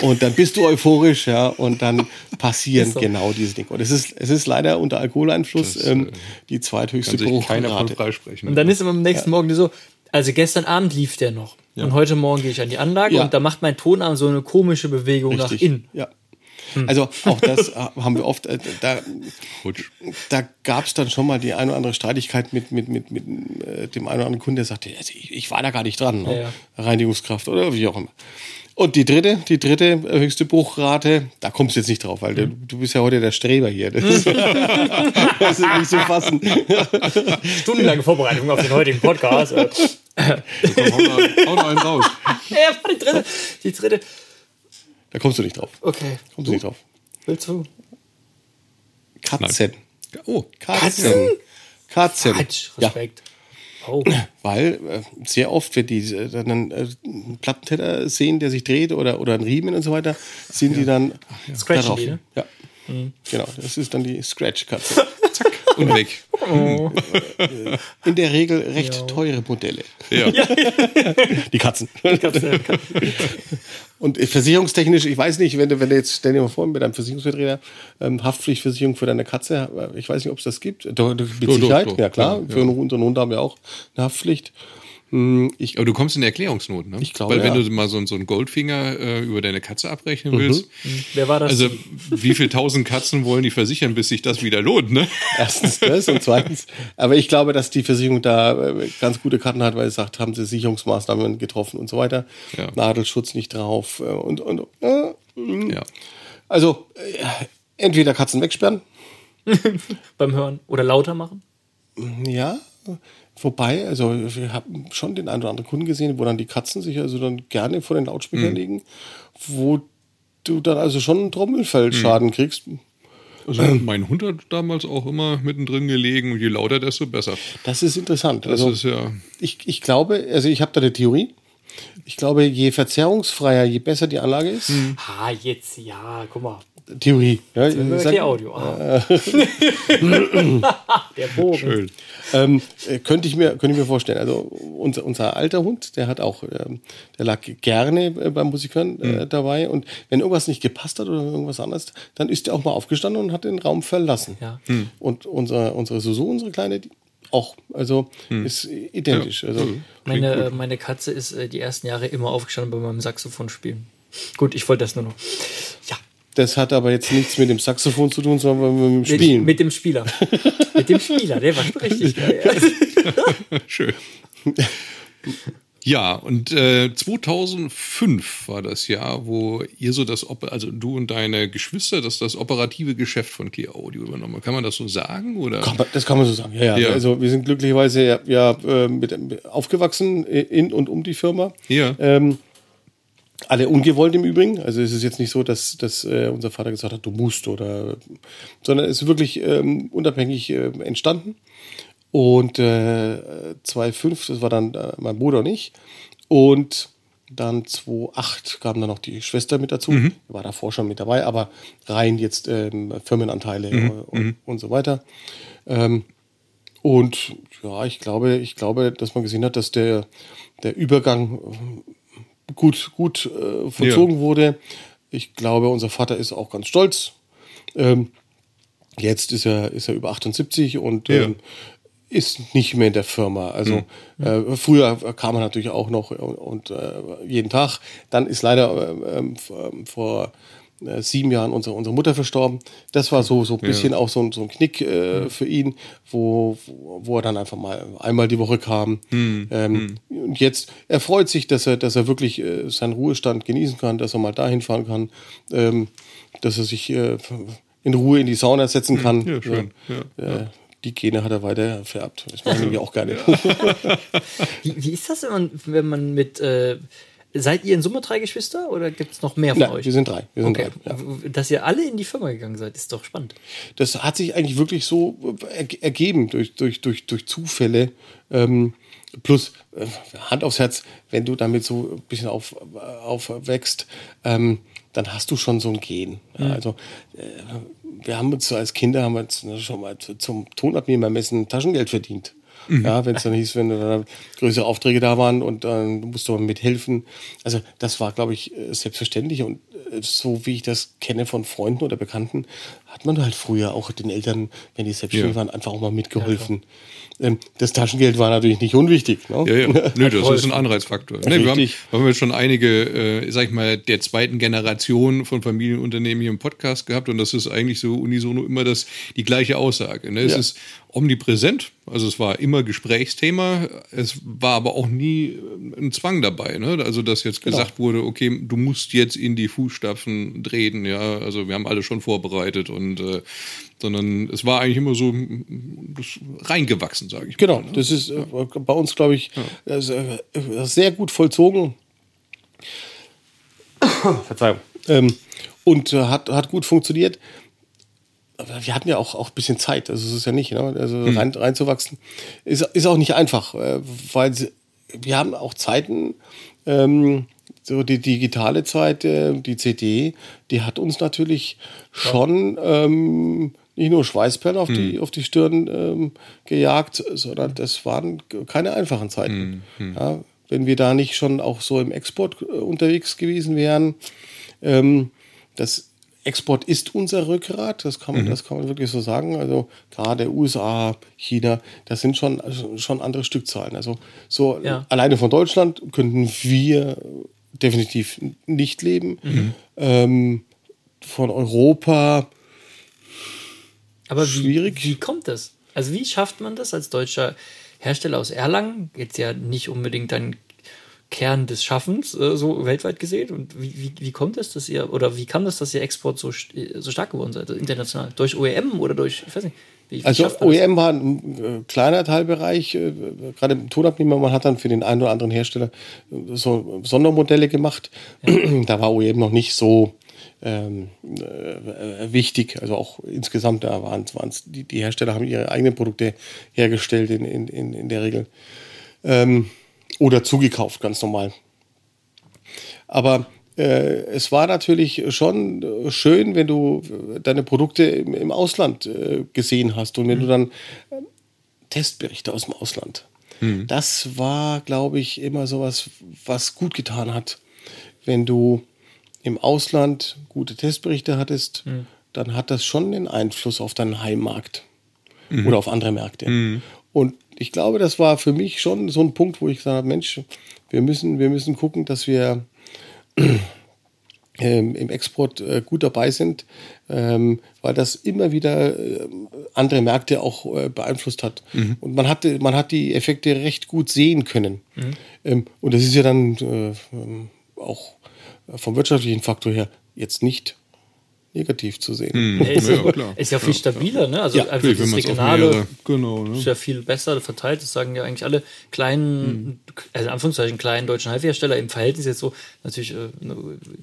Und dann bist du euphorisch, ja, und dann passieren so. genau diese Dinge. Und es ist, es ist leider unter Alkoholeinfluss Das, ähm, äh, die zweithöchste Bruchrate. freisprechen. Und dann ist immer am nächsten Morgen so, also gestern Abend lief der noch. Und heute Morgen gehe ich an die Anlage Ja. und da macht mein Tonarm so eine komische Bewegung nach innen. Ja. Also auch das äh, haben wir oft, äh, da, Rutsch. da gab es dann schon mal die eine oder andere Streitigkeit mit, mit, mit, mit äh, dem einen oder anderen Kunden, der sagte, also ich, ich war da gar nicht dran, ne? Ja, Reinigungskraft oder wie auch immer. Und die dritte, die dritte höchste Bruchrate, da kommst du jetzt nicht drauf, weil du, du bist ja heute der Streber hier. Das ist, das ist nicht zu fassen. Stundenlange Vorbereitung auf den heutigen Podcast. Äh, Komm, hau, da einen raus. ja, war die dritte. Die dritte. Da kommst du nicht drauf. Okay. Kommst du nicht drauf. Willst du? Katzen. Oh, Katzen. Katzen. Quatsch, Ja, Respekt. Oh. weil äh, sehr oft, wenn die äh, dann einen äh, einen Plattenteller sehen, der sich dreht oder, oder einen Riemen und so weiter, sind die dann Scratchen darauf. die, ne? Ja. Genau, das ist dann die Scratch-Katze. Und weg. In der Regel recht Ja. teure Modelle. Ja. Die Katzen. Und versicherungstechnisch, ich weiß nicht, wenn du, wenn du jetzt, stell dir mal vor, mit einem Versicherungsvertreter, ähm, Haftpflichtversicherung für deine Katze, äh, ich weiß nicht, ob es das gibt. Doch, doch, mit Doch, Sicherheit, doch, doch. ja klar. Ja, für unseren Hund haben wir auch eine Haftpflicht. Hm, Ich, Aber du kommst in Erklärungsnot, ne? Ich glaube, Weil wenn ja. du mal so, so einen Goldfinger äh, über deine Katze abrechnen Mhm. willst, Wer war das? also wie viel tausend Katzen wollen die versichern, bis sich das wieder lohnt, ne? Erstens das und zweitens, aber ich glaube, dass die Versicherung da äh, ganz gute Karten hat, weil sie sagt, haben sie Sicherungsmaßnahmen getroffen und so weiter. Ja. Nadelschutz nicht drauf äh, und, und äh, Ja. also äh, entweder Katzen wegsperren, Beim Hören. Oder lauter machen? ja. Wobei, also wir haben schon den einen oder anderen Kunden gesehen, wo dann die Katzen sich also dann gerne vor den Lautsprecher legen, wo du dann also schon einen Trommelfellschaden kriegst. Also mein Hund hat damals auch immer mittendrin gelegen und je lauter, desto besser. Das ist interessant. Das also ist ja. ich, ich glaube, also ich habe da eine Theorie. Ich glaube, je verzerrungsfreier, je besser die Anlage ist. Ah, jetzt, ja, guck mal. Theorie. Ja, ich sag- die Audio. Ah. Der Bogen. Schön. ähm, äh, könnte ich mir könnte ich mir vorstellen. Also unser, unser alter Hund, der hat auch, ähm, der lag gerne äh, beim Musikhören äh, dabei und wenn irgendwas nicht gepasst hat oder irgendwas anderes, dann ist er auch mal aufgestanden und hat den Raum verlassen. Ja. Und unsere unsere Susu, unsere kleine, die auch, also ist identisch. Also Meine, äh, meine Katze ist äh, die ersten Jahre immer aufgestanden bei meinem Saxophon spielen. Gut, ich wollte das nur noch. Ja, das hat aber jetzt nichts mit dem Saxophon zu tun, sondern mit dem mit, Spielen. mit dem Spieler. mit dem Spieler, der war schon richtig geil. Ja. Schön. Ja, und äh, 2005 war das Jahr, wo ihr so das, Oper- also du und deine Geschwister, das das operative Geschäft von Clear Audio übernommen. haben. Kann man das so sagen? Oder? Kann man, das kann man so sagen. Ja, ja. Ja. Also wir sind glücklicherweise ja, ja äh, mit, aufgewachsen in und um die Firma. Ja. Ähm, alle ungewollt im Übrigen. Also es ist jetzt nicht so, dass, dass äh, unser Vater gesagt hat, du musst oder, sondern es ist wirklich ähm, unabhängig äh, entstanden. Und äh, 2005, das war dann äh, mein Bruder und ich. Und dann 2008 kam dann noch die Schwester mit dazu. Die War davor schon mit dabei, aber rein jetzt ähm, Firmenanteile äh, und, und so weiter. Ähm, und ja, ich glaube, ich glaube, dass man gesehen hat, dass der, der Übergang gut, gut äh, vollzogen wurde. Ich glaube, unser Vater ist auch ganz stolz. Ähm, jetzt ist er, ist er über 78 und Ja. ähm, ist nicht mehr in der Firma. Also äh, früher kam er natürlich auch noch und, und äh, jeden Tag. Dann ist leider äh, ähm, vor- vor äh, sieben Jahren unsere, unsere Mutter verstorben. Das war so so ein bisschen auch so, ein- so ein Knick äh, für ihn, wo, wo er dann einfach mal einmal die Woche kam. Ähm, Und jetzt er freut sich, dass er dass er wirklich äh, seinen Ruhestand genießen kann, dass er mal dahin fahren kann, ähm, dass er sich äh, in Ruhe in die Sauna setzen kann. Ja, schön. Ja, Äh, die Gene hat er weiter vererbt. Das machen wir auch gerne. Wie, wie ist das, wenn man, wenn man mit. Äh, seid ihr in Summe drei Geschwister oder gibt es noch mehr von Nein, euch? wir sind drei. Wir sind okay. drei ja. Dass ihr alle in die Firma gegangen seid, ist doch spannend. Das hat sich eigentlich wirklich so er ergeben durch, durch, durch, durch Zufälle. Ähm, plus, äh, Hand aufs Herz, wenn du damit so ein bisschen auf, aufwächst, ähm, dann hast du schon so ein Gen. Ja, also äh, wir haben uns als Kinder haben wir uns schon mal zu- zum Tonabnehmermessen Taschengeld verdient. Ja, wenn es dann hieß, wenn da größere Aufträge da waren und dann musst du mithelfen. Also das war, glaube ich, äh, selbstverständlich und äh, so wie ich das kenne von Freunden oder Bekannten, hat man halt früher auch den Eltern, wenn die selbstständig Ja. waren, einfach auch mal mitgeholfen. Ähm, das Taschengeld war natürlich nicht unwichtig. Ne? Ja, ja. Nö, das ist ein Anreizfaktor. Ne, wir, haben, Richtig. wir haben jetzt schon einige, äh, sag ich mal, der zweiten Generation von Familienunternehmen hier im Podcast gehabt und das ist eigentlich so unisono immer das, die gleiche Aussage. Ne? Es Ja. ist omnipräsent, also es war immer Gesprächsthema, es war aber auch nie äh, ein Zwang dabei. Ne? Also, dass jetzt Genau. gesagt wurde, okay, du musst jetzt in die Fußstapfen treten, ja, also wir haben alle schon vorbereitet und äh, sondern es war eigentlich immer so das reingewachsen, sage ich mal. Genau, das ist äh, bei uns, glaube ich, das, äh, sehr gut vollzogen. Verzeihung. Ähm, und äh, hat, hat gut funktioniert. Aber wir hatten ja auch, auch ein bisschen Zeit, also es ist ja nicht, ne? also rein, reinzuwachsen. Ist, ist auch nicht einfach, äh, weil sie, wir haben auch Zeiten, ähm, so die digitale Zeit, äh, die CD, die hat uns natürlich schon ähm, nicht nur Schweißperlen auf, die, auf die Stirn ähm, gejagt, sondern das waren keine einfachen Zeiten. Ja, wenn wir da nicht schon auch so im Export äh, unterwegs gewesen wären, ähm, das Export ist unser Rückgrat, das kann man, das kann man wirklich so sagen. Also gerade USA, China, das sind schon, also schon andere Stückzahlen. Also so Ja. alleine von Deutschland könnten wir definitiv nicht leben. Ähm, von Europa Aber wie, Schwierig. wie kommt das? Also wie schafft man das als deutscher Hersteller aus Erlangen? Jetzt ja nicht unbedingt ein Kern des Schaffens, äh, so weltweit gesehen. Und wie, wie, wie kommt es, dass ihr, oder wie kam das, dass ihr Export so, so stark geworden seid, also international? Durch OEM oder durch, ich weiß nicht, wie, wie Also? OEM war ein äh, kleiner Teilbereich, äh, gerade im Tonabnehmer, man hat dann für den einen oder anderen Hersteller äh, so Sondermodelle gemacht. da war OEM noch nicht so ähm, äh, wichtig, also auch insgesamt, da waren es, die, die Hersteller haben ihre eigenen Produkte hergestellt in, in, in, in der Regel. Ähm, oder zugekauft, ganz normal. Aber es war natürlich schon äh, schön, wenn du äh, deine Produkte im, im Ausland äh, gesehen hast und wenn du dann äh, Testberichte aus dem Ausland. Das war, glaube ich, immer sowas, was gut getan hat. Wenn du im Ausland gute Testberichte hattest, dann hat das schon den Einfluss auf deinen Heimmarkt oder auf andere Märkte. Und ich glaube, das war für mich schon so ein Punkt, wo ich gesagt habe, Mensch, wir müssen, wir müssen gucken, dass wir im Export äh, gut dabei sind, ähm, weil das immer wieder äh, andere Märkte auch äh, beeinflusst hat. Und man hatte, man hat die Effekte recht gut sehen können. Ähm, und das ist ja dann ähm, auch vom wirtschaftlichen Faktor her jetzt nicht negativ zu sehen. Ja, ist, Ja, ja, klar. ist ja viel stabiler, ne? Also Ja, einfach das Regionale genau, ne? ist ja viel besser verteilt. Das sagen ja eigentlich alle kleinen, also in Anführungszeichen kleinen deutschen Halbhersteller im Verhältnis jetzt so, natürlich äh,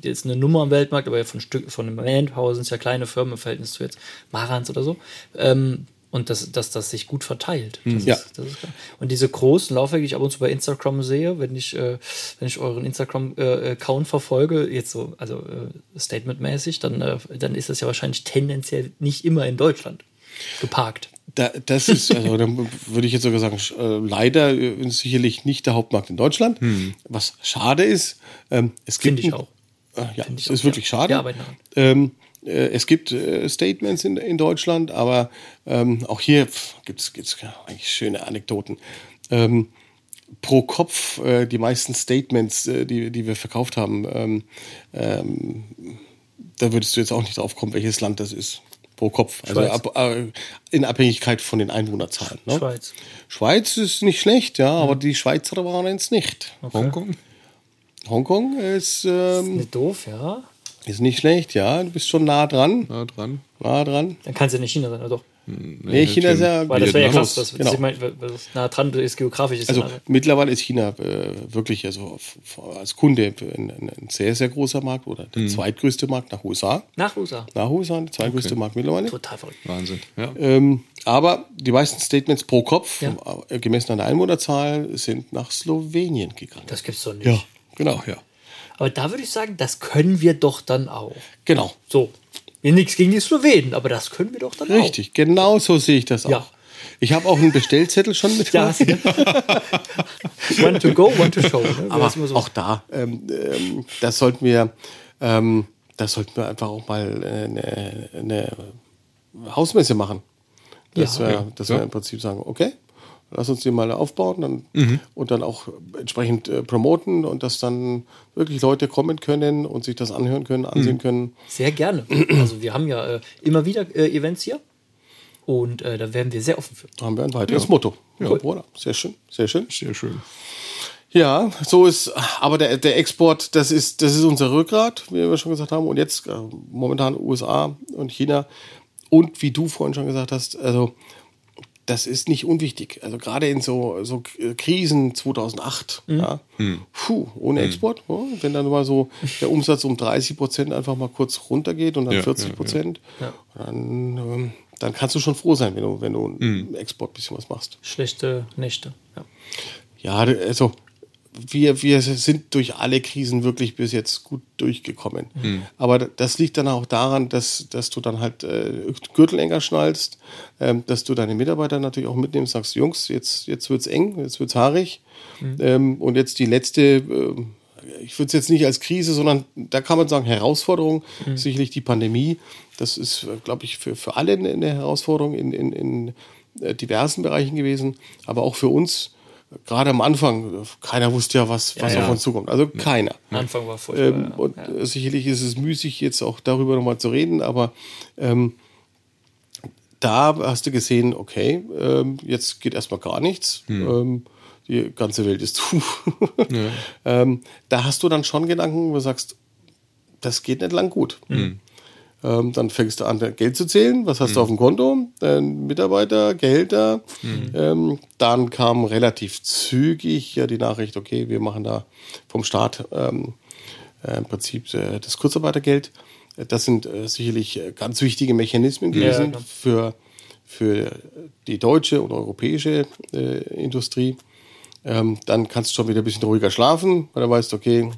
jetzt eine Nummer am Weltmarkt, aber ja von Stück, von einem Manpower sind es ja kleine Firmen im Verhältnis zu jetzt Marans oder so. Ähm, und dass, dass das sich gut verteilt. Das Ja. ist, ist. Und diese großen Laufwerke, die ich ab und zu bei Instagram sehe, wenn ich, äh, wenn ich euren Instagram-Account verfolge, jetzt so, also äh, statementmäßig, dann, äh, dann ist das ja wahrscheinlich tendenziell nicht immer in Deutschland geparkt. Da, das ist, also dann würde ich jetzt sogar sagen, äh, leider äh, sicherlich nicht der Hauptmarkt in Deutschland, was schade ist. Ähm, es gibt Finde ich auch. Äh, ja, Finde ich ist auch, wirklich ja. schade. Ähm, äh, es gibt äh, Statements in, in Deutschland, aber ähm, auch hier gibt es eigentlich schöne Anekdoten. Ähm, pro Kopf äh, die meisten Statements, äh, die, die wir verkauft haben, ähm, ähm, da würdest du jetzt auch nicht drauf kommen, welches Land das ist. Pro Kopf. Also ab, äh, in Abhängigkeit von den Einwohnerzahlen. Ne? Schweiz. Schweiz ist nicht schlecht, ja, aber die Schweizer waren es nicht. Hongkong? Hongkong ist, ähm, Nicht doof, ja. Ist nicht schlecht, ja. Du bist schon nah dran. Nah dran. Nah dran. Dann kann es ja nicht China sein, oder doch? Nee, China ist ja Weil das wäre ja krass, das, das Genau. ich mein, was nah dran ist, geografisch ist Also ja mittlerweile ist China äh, wirklich also als Kunde ein, ein, sehr, sehr großer Markt oder der zweitgrößte Markt nach USA. nach USA. Nach USA, der zweitgrößte Markt mittlerweile. Total verrückt. Wahnsinn. Ja. Ähm, aber die meisten Statements pro Kopf, Ja. äh, gemessen an der Einwohnerzahl, sind nach Slowenien gegangen. Das gibt's doch nicht. ja, genau. Ja. Aber da würde ich sagen, das können wir doch dann auch. Genau. So. Nichts gegen die Slowenen, aber das können wir doch dann Richtig, genau so sehe ich das auch. Ja. Ich habe auch einen Bestellzettel schon mit. auch. Ja, one to go, one to show. Ne? aber so. auch da, ähm, ähm, das sollten wir, ähm, das sollten wir einfach auch mal äh, eine, eine Hausmesse machen. Dass, Ja. wir, dass wir im Prinzip sagen, okay, lass uns die mal aufbauen dann, Mhm. und dann auch entsprechend äh, promoten und dass dann wirklich Leute kommen können und sich das anhören können, Mhm. ansehen können. Sehr gerne. Also wir haben ja äh, immer wieder äh, Events hier und äh, da werden wir sehr offen für. Da haben wir ein weiteres Motto. Ja, Cool. voilà. Sehr schön, sehr schön. Sehr schön. Ja, so ist, aber der, der Export, das ist, das ist unser Rückgrat, wie wir schon gesagt haben. Und jetzt äh, momentan USA und China. Und wie du vorhin schon gesagt hast, also das ist nicht unwichtig. Also gerade in so, so Krisen 2008, ja, puh, ohne Export, ja, wenn dann mal so der Umsatz um 30 Prozent einfach mal kurz runtergeht und dann Ja, 40 Prozent, Ja. dann, ähm, dann kannst du schon froh sein, wenn du, wenn du im Export ein bisschen was machst. Schlechte Nächte. Ja. Ja, also wir, wir sind durch alle Krisen wirklich bis jetzt gut durchgekommen. Aber das liegt dann auch daran, dass, dass du dann halt äh, Gürtel enger schnallst, ähm, dass du deine Mitarbeiter natürlich auch mitnimmst, sagst, Jungs, jetzt, jetzt wird's eng, jetzt wird's haarig. Ähm, und jetzt die letzte, ähm, ich würde es jetzt nicht als Krise, sondern da kann man sagen Herausforderung, sicherlich die Pandemie. Das ist, glaube ich, für, für alle eine eine Herausforderung in, in, in äh, diversen Bereichen gewesen, aber auch für uns gerade am Anfang, keiner wusste ja, was, was Ja, auf ja. uns zukommt. Also keiner. Am Anfang war furchtbar. Ähm, ja. und sicherlich ist es müßig, jetzt auch darüber nochmal zu reden, aber ähm, da hast du gesehen, okay, ähm, jetzt geht erstmal gar nichts. Ähm, die ganze Welt ist zu. ähm, da hast du dann schon Gedanken, wo du sagst, das geht nicht lang gut. Ähm, dann fängst du an, Geld zu zählen. Was hast du auf dem Konto? Dein Mitarbeiter, Gehälter. Ähm, dann kam relativ zügig ja die Nachricht, okay, wir machen da vom Staat ähm, äh, im Prinzip äh, das Kurzarbeitergeld. Das sind äh, sicherlich äh, ganz wichtige Mechanismen gewesen klar. für, für die deutsche und europäische äh, Industrie. Ähm, dann kannst du schon wieder ein bisschen ruhiger schlafen, weil du weißt, okay,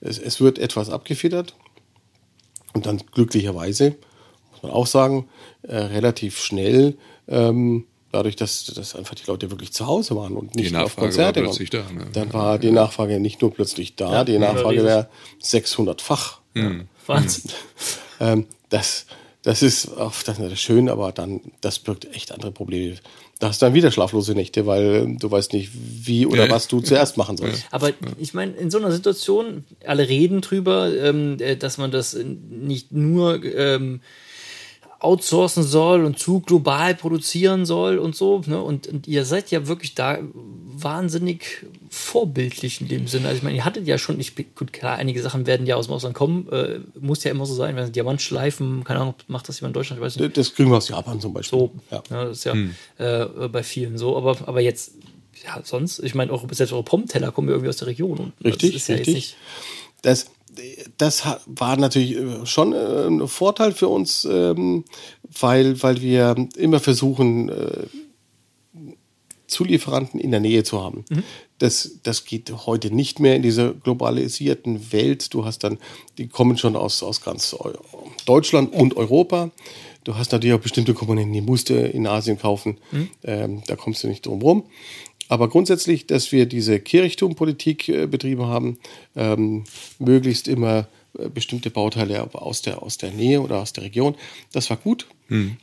es, es wird etwas abgefedert. Und dann glücklicherweise, muss man auch sagen, äh, relativ schnell, ähm, dadurch, dass, dass einfach die Leute wirklich zu Hause waren und nicht Die auf Nachfrage war Konzerte plötzlich waren. da, ne? Dann war die Nachfrage nicht nur plötzlich da, die Nachfrage wäre 600-fach. Wahnsinn. Ähm, das, das ist auf das ist schön, aber dann, das birgt echt andere Probleme. Da hast du dann wieder schlaflose Nächte, weil du weißt nicht, wie oder Ja. was du zuerst machen sollst. Aber ich meine, in so einer Situation, alle reden drüber, ähm, äh, dass man das nicht nur ähm, outsourcen soll und zu global produzieren soll und so. Ne? Und, und ihr seid ja wirklich da wahnsinnig vorbildlich in dem Sinne. Also ich meine, ihr hattet ja schon, ich, bin- gut, klar, einige Sachen werden ja aus dem Ausland kommen, äh, muss ja immer so sein, wenn Diamantschleifen, keine Ahnung, macht das jemand in Deutschland, ich weiß nicht. Das kriegen wir aus Japan zum Beispiel. So, Ja. ja. das ist ja äh, bei vielen so. Aber, aber jetzt, ja, sonst, ich meine, auch selbst eure Pommeteller kommen ja irgendwie aus der Region. Und Richtig, das ist ja richtig. Jetzt nicht, Das, das war natürlich äh, schon äh, ein Vorteil für uns, ähm, weil, weil wir immer versuchen, äh, Zulieferanten in der Nähe zu haben. Das, das geht heute nicht mehr in dieser globalisierten Welt. Du hast dann, die kommen schon aus, aus ganz Eu Deutschland und Europa. Du hast natürlich auch bestimmte Komponenten, die musst du in Asien kaufen. Ähm, da kommst du nicht drum rum. Aber grundsätzlich, dass wir diese Kirchturmpolitik äh, betrieben haben, ähm, möglichst immer äh, bestimmte Bauteile aus der, aus der Nähe oder aus der Region, das war gut.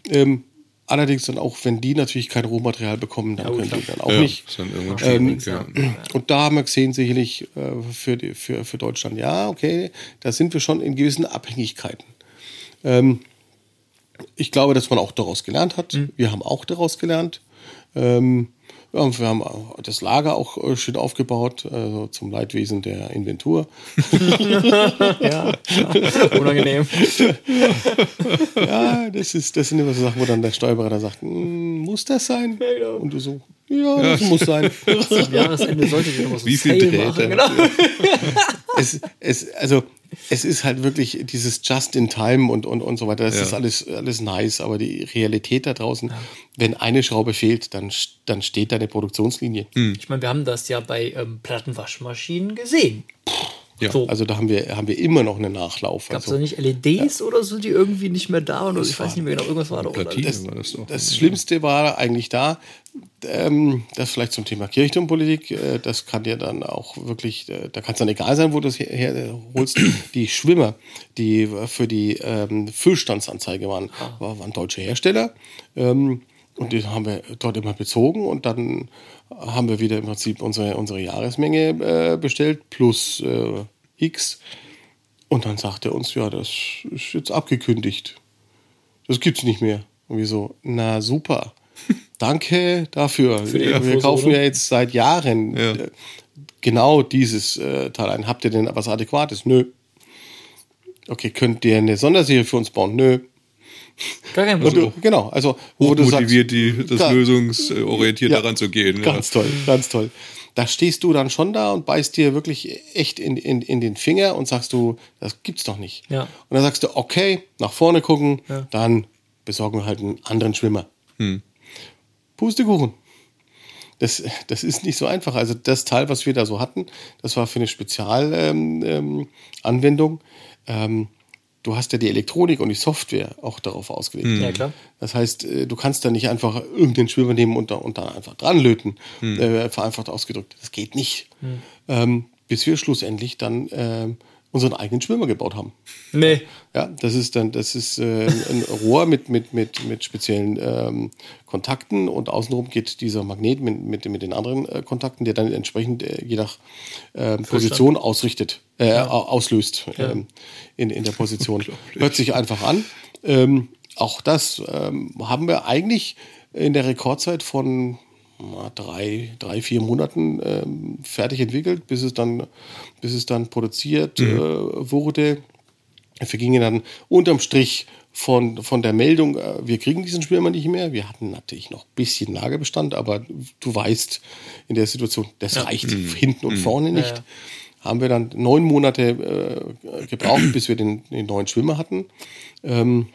Ähm, allerdings dann auch, wenn die natürlich kein Rohmaterial bekommen, dann Ja, können die dann auch ja, nicht. Dann irgendwann Ähm. Und da haben wir gesehen, sicherlich äh, für, die, für, für Deutschland, ja, okay, da sind wir schon in gewissen Abhängigkeiten. Ähm, ich glaube, dass man auch daraus gelernt hat. Wir haben auch daraus gelernt. Ähm, Ja, wir haben das Lager auch äh, schön aufgebaut, also zum Leidwesen der Inventur. ja, unangenehm. ja, das, ist, das sind immer so Sachen, wo dann der Steuerberater sagt, hm, muss das sein? genau. Und du so, ja, das muss sein. Am Jahresende sollte ich noch was Wie viel Sale Drähte? machen. Genau. es, es, also, es ist halt wirklich dieses Just in Time und, und, und so weiter. Das Ja. ist alles, alles nice, aber die Realität da draußen, wenn eine Schraube fehlt, dann, dann steht da eine Produktionslinie. Ich meine, wir haben das ja bei ähm, Plattenwaschmaschinen gesehen. Ja, so. Also da haben wir, haben wir immer noch einen Nachlauf. Gab es Also, da nicht LEDs oder so, die irgendwie nicht mehr da waren? Oder ich weiß nicht mehr genau, irgendwas war da. Oder? Platine das, war das doch. das Schlimmste war eigentlich da, ähm, das vielleicht zum Thema Kirchturmpolitik, äh, das kann dir dann auch wirklich, äh, da kann es dann egal sein, wo du das her, her holst. Die Schwimmer, die für die ähm, Füllstandsanzeige waren, war, waren deutsche Hersteller. Ähm, und die haben wir dort immer bezogen und dann haben wir wieder im Prinzip unsere, unsere Jahresmenge äh, bestellt plus äh, X. Und dann sagt er uns, ja, das ist jetzt abgekündigt. Das gibt's nicht mehr. Und wir so, na super. Danke dafür. die wir Infos, kaufen oder? ja jetzt seit Jahren Ja. äh, genau dieses äh, Teil ein. Habt ihr denn was Adäquates? Nö. Okay, könnt ihr eine Sonderserie für uns bauen? Nö. Gar kein Problem. du, genau, also wo du sagst, Hochmotiviert, die, das Klar. lösungsorientiert Ja. daran zu gehen. Ja. Ganz toll, ganz toll. Da stehst du dann schon da und beißt dir wirklich echt in, in, in den Finger und sagst du, das gibt's doch nicht. Ja. Und dann sagst du, okay, nach vorne gucken, Ja. dann besorgen wir halt einen anderen Schwimmer. Pustekuchen. Das, das ist nicht so einfach. Also das Teil, was wir da so hatten, das war für eine Spezialanwendung. Ähm, ähm, du hast ja die Elektronik und die Software auch darauf ausgelegt. Ja, klar. Das heißt, äh, du kannst da nicht einfach irgendeinen Schwimmer nehmen und, da, und dann einfach dran löten, äh, vereinfacht ausgedrückt. Das geht nicht. Ähm, bis wir schlussendlich dann ähm, unseren eigenen Schwimmer gebaut haben. Nee. Ja, das ist dann, das ist äh, ein Rohr mit, mit, mit, mit speziellen ähm, Kontakten und außenrum geht dieser Magnet mit, mit, mit den anderen äh, Kontakten, der dann entsprechend äh, je nach ähm, Position ausrichtet, äh, au- auslöst ähm, in, in der Position. Hört sich einfach an. Ähm, auch das ähm, haben wir eigentlich in der Rekordzeit von drei, drei, vier Monaten ähm, fertig entwickelt, bis es dann, bis es dann produziert äh, wurde. Wir vergingen dann unterm Strich von, von der Meldung, äh, wir kriegen diesen Schwimmer nicht mehr. Wir hatten natürlich noch ein bisschen Lagerbestand, aber du weißt in der Situation, das reicht hinten und vorne nicht. Ja. Haben wir dann neun Monate äh, gebraucht, bis wir den, den neuen Schwimmer hatten. Ähm,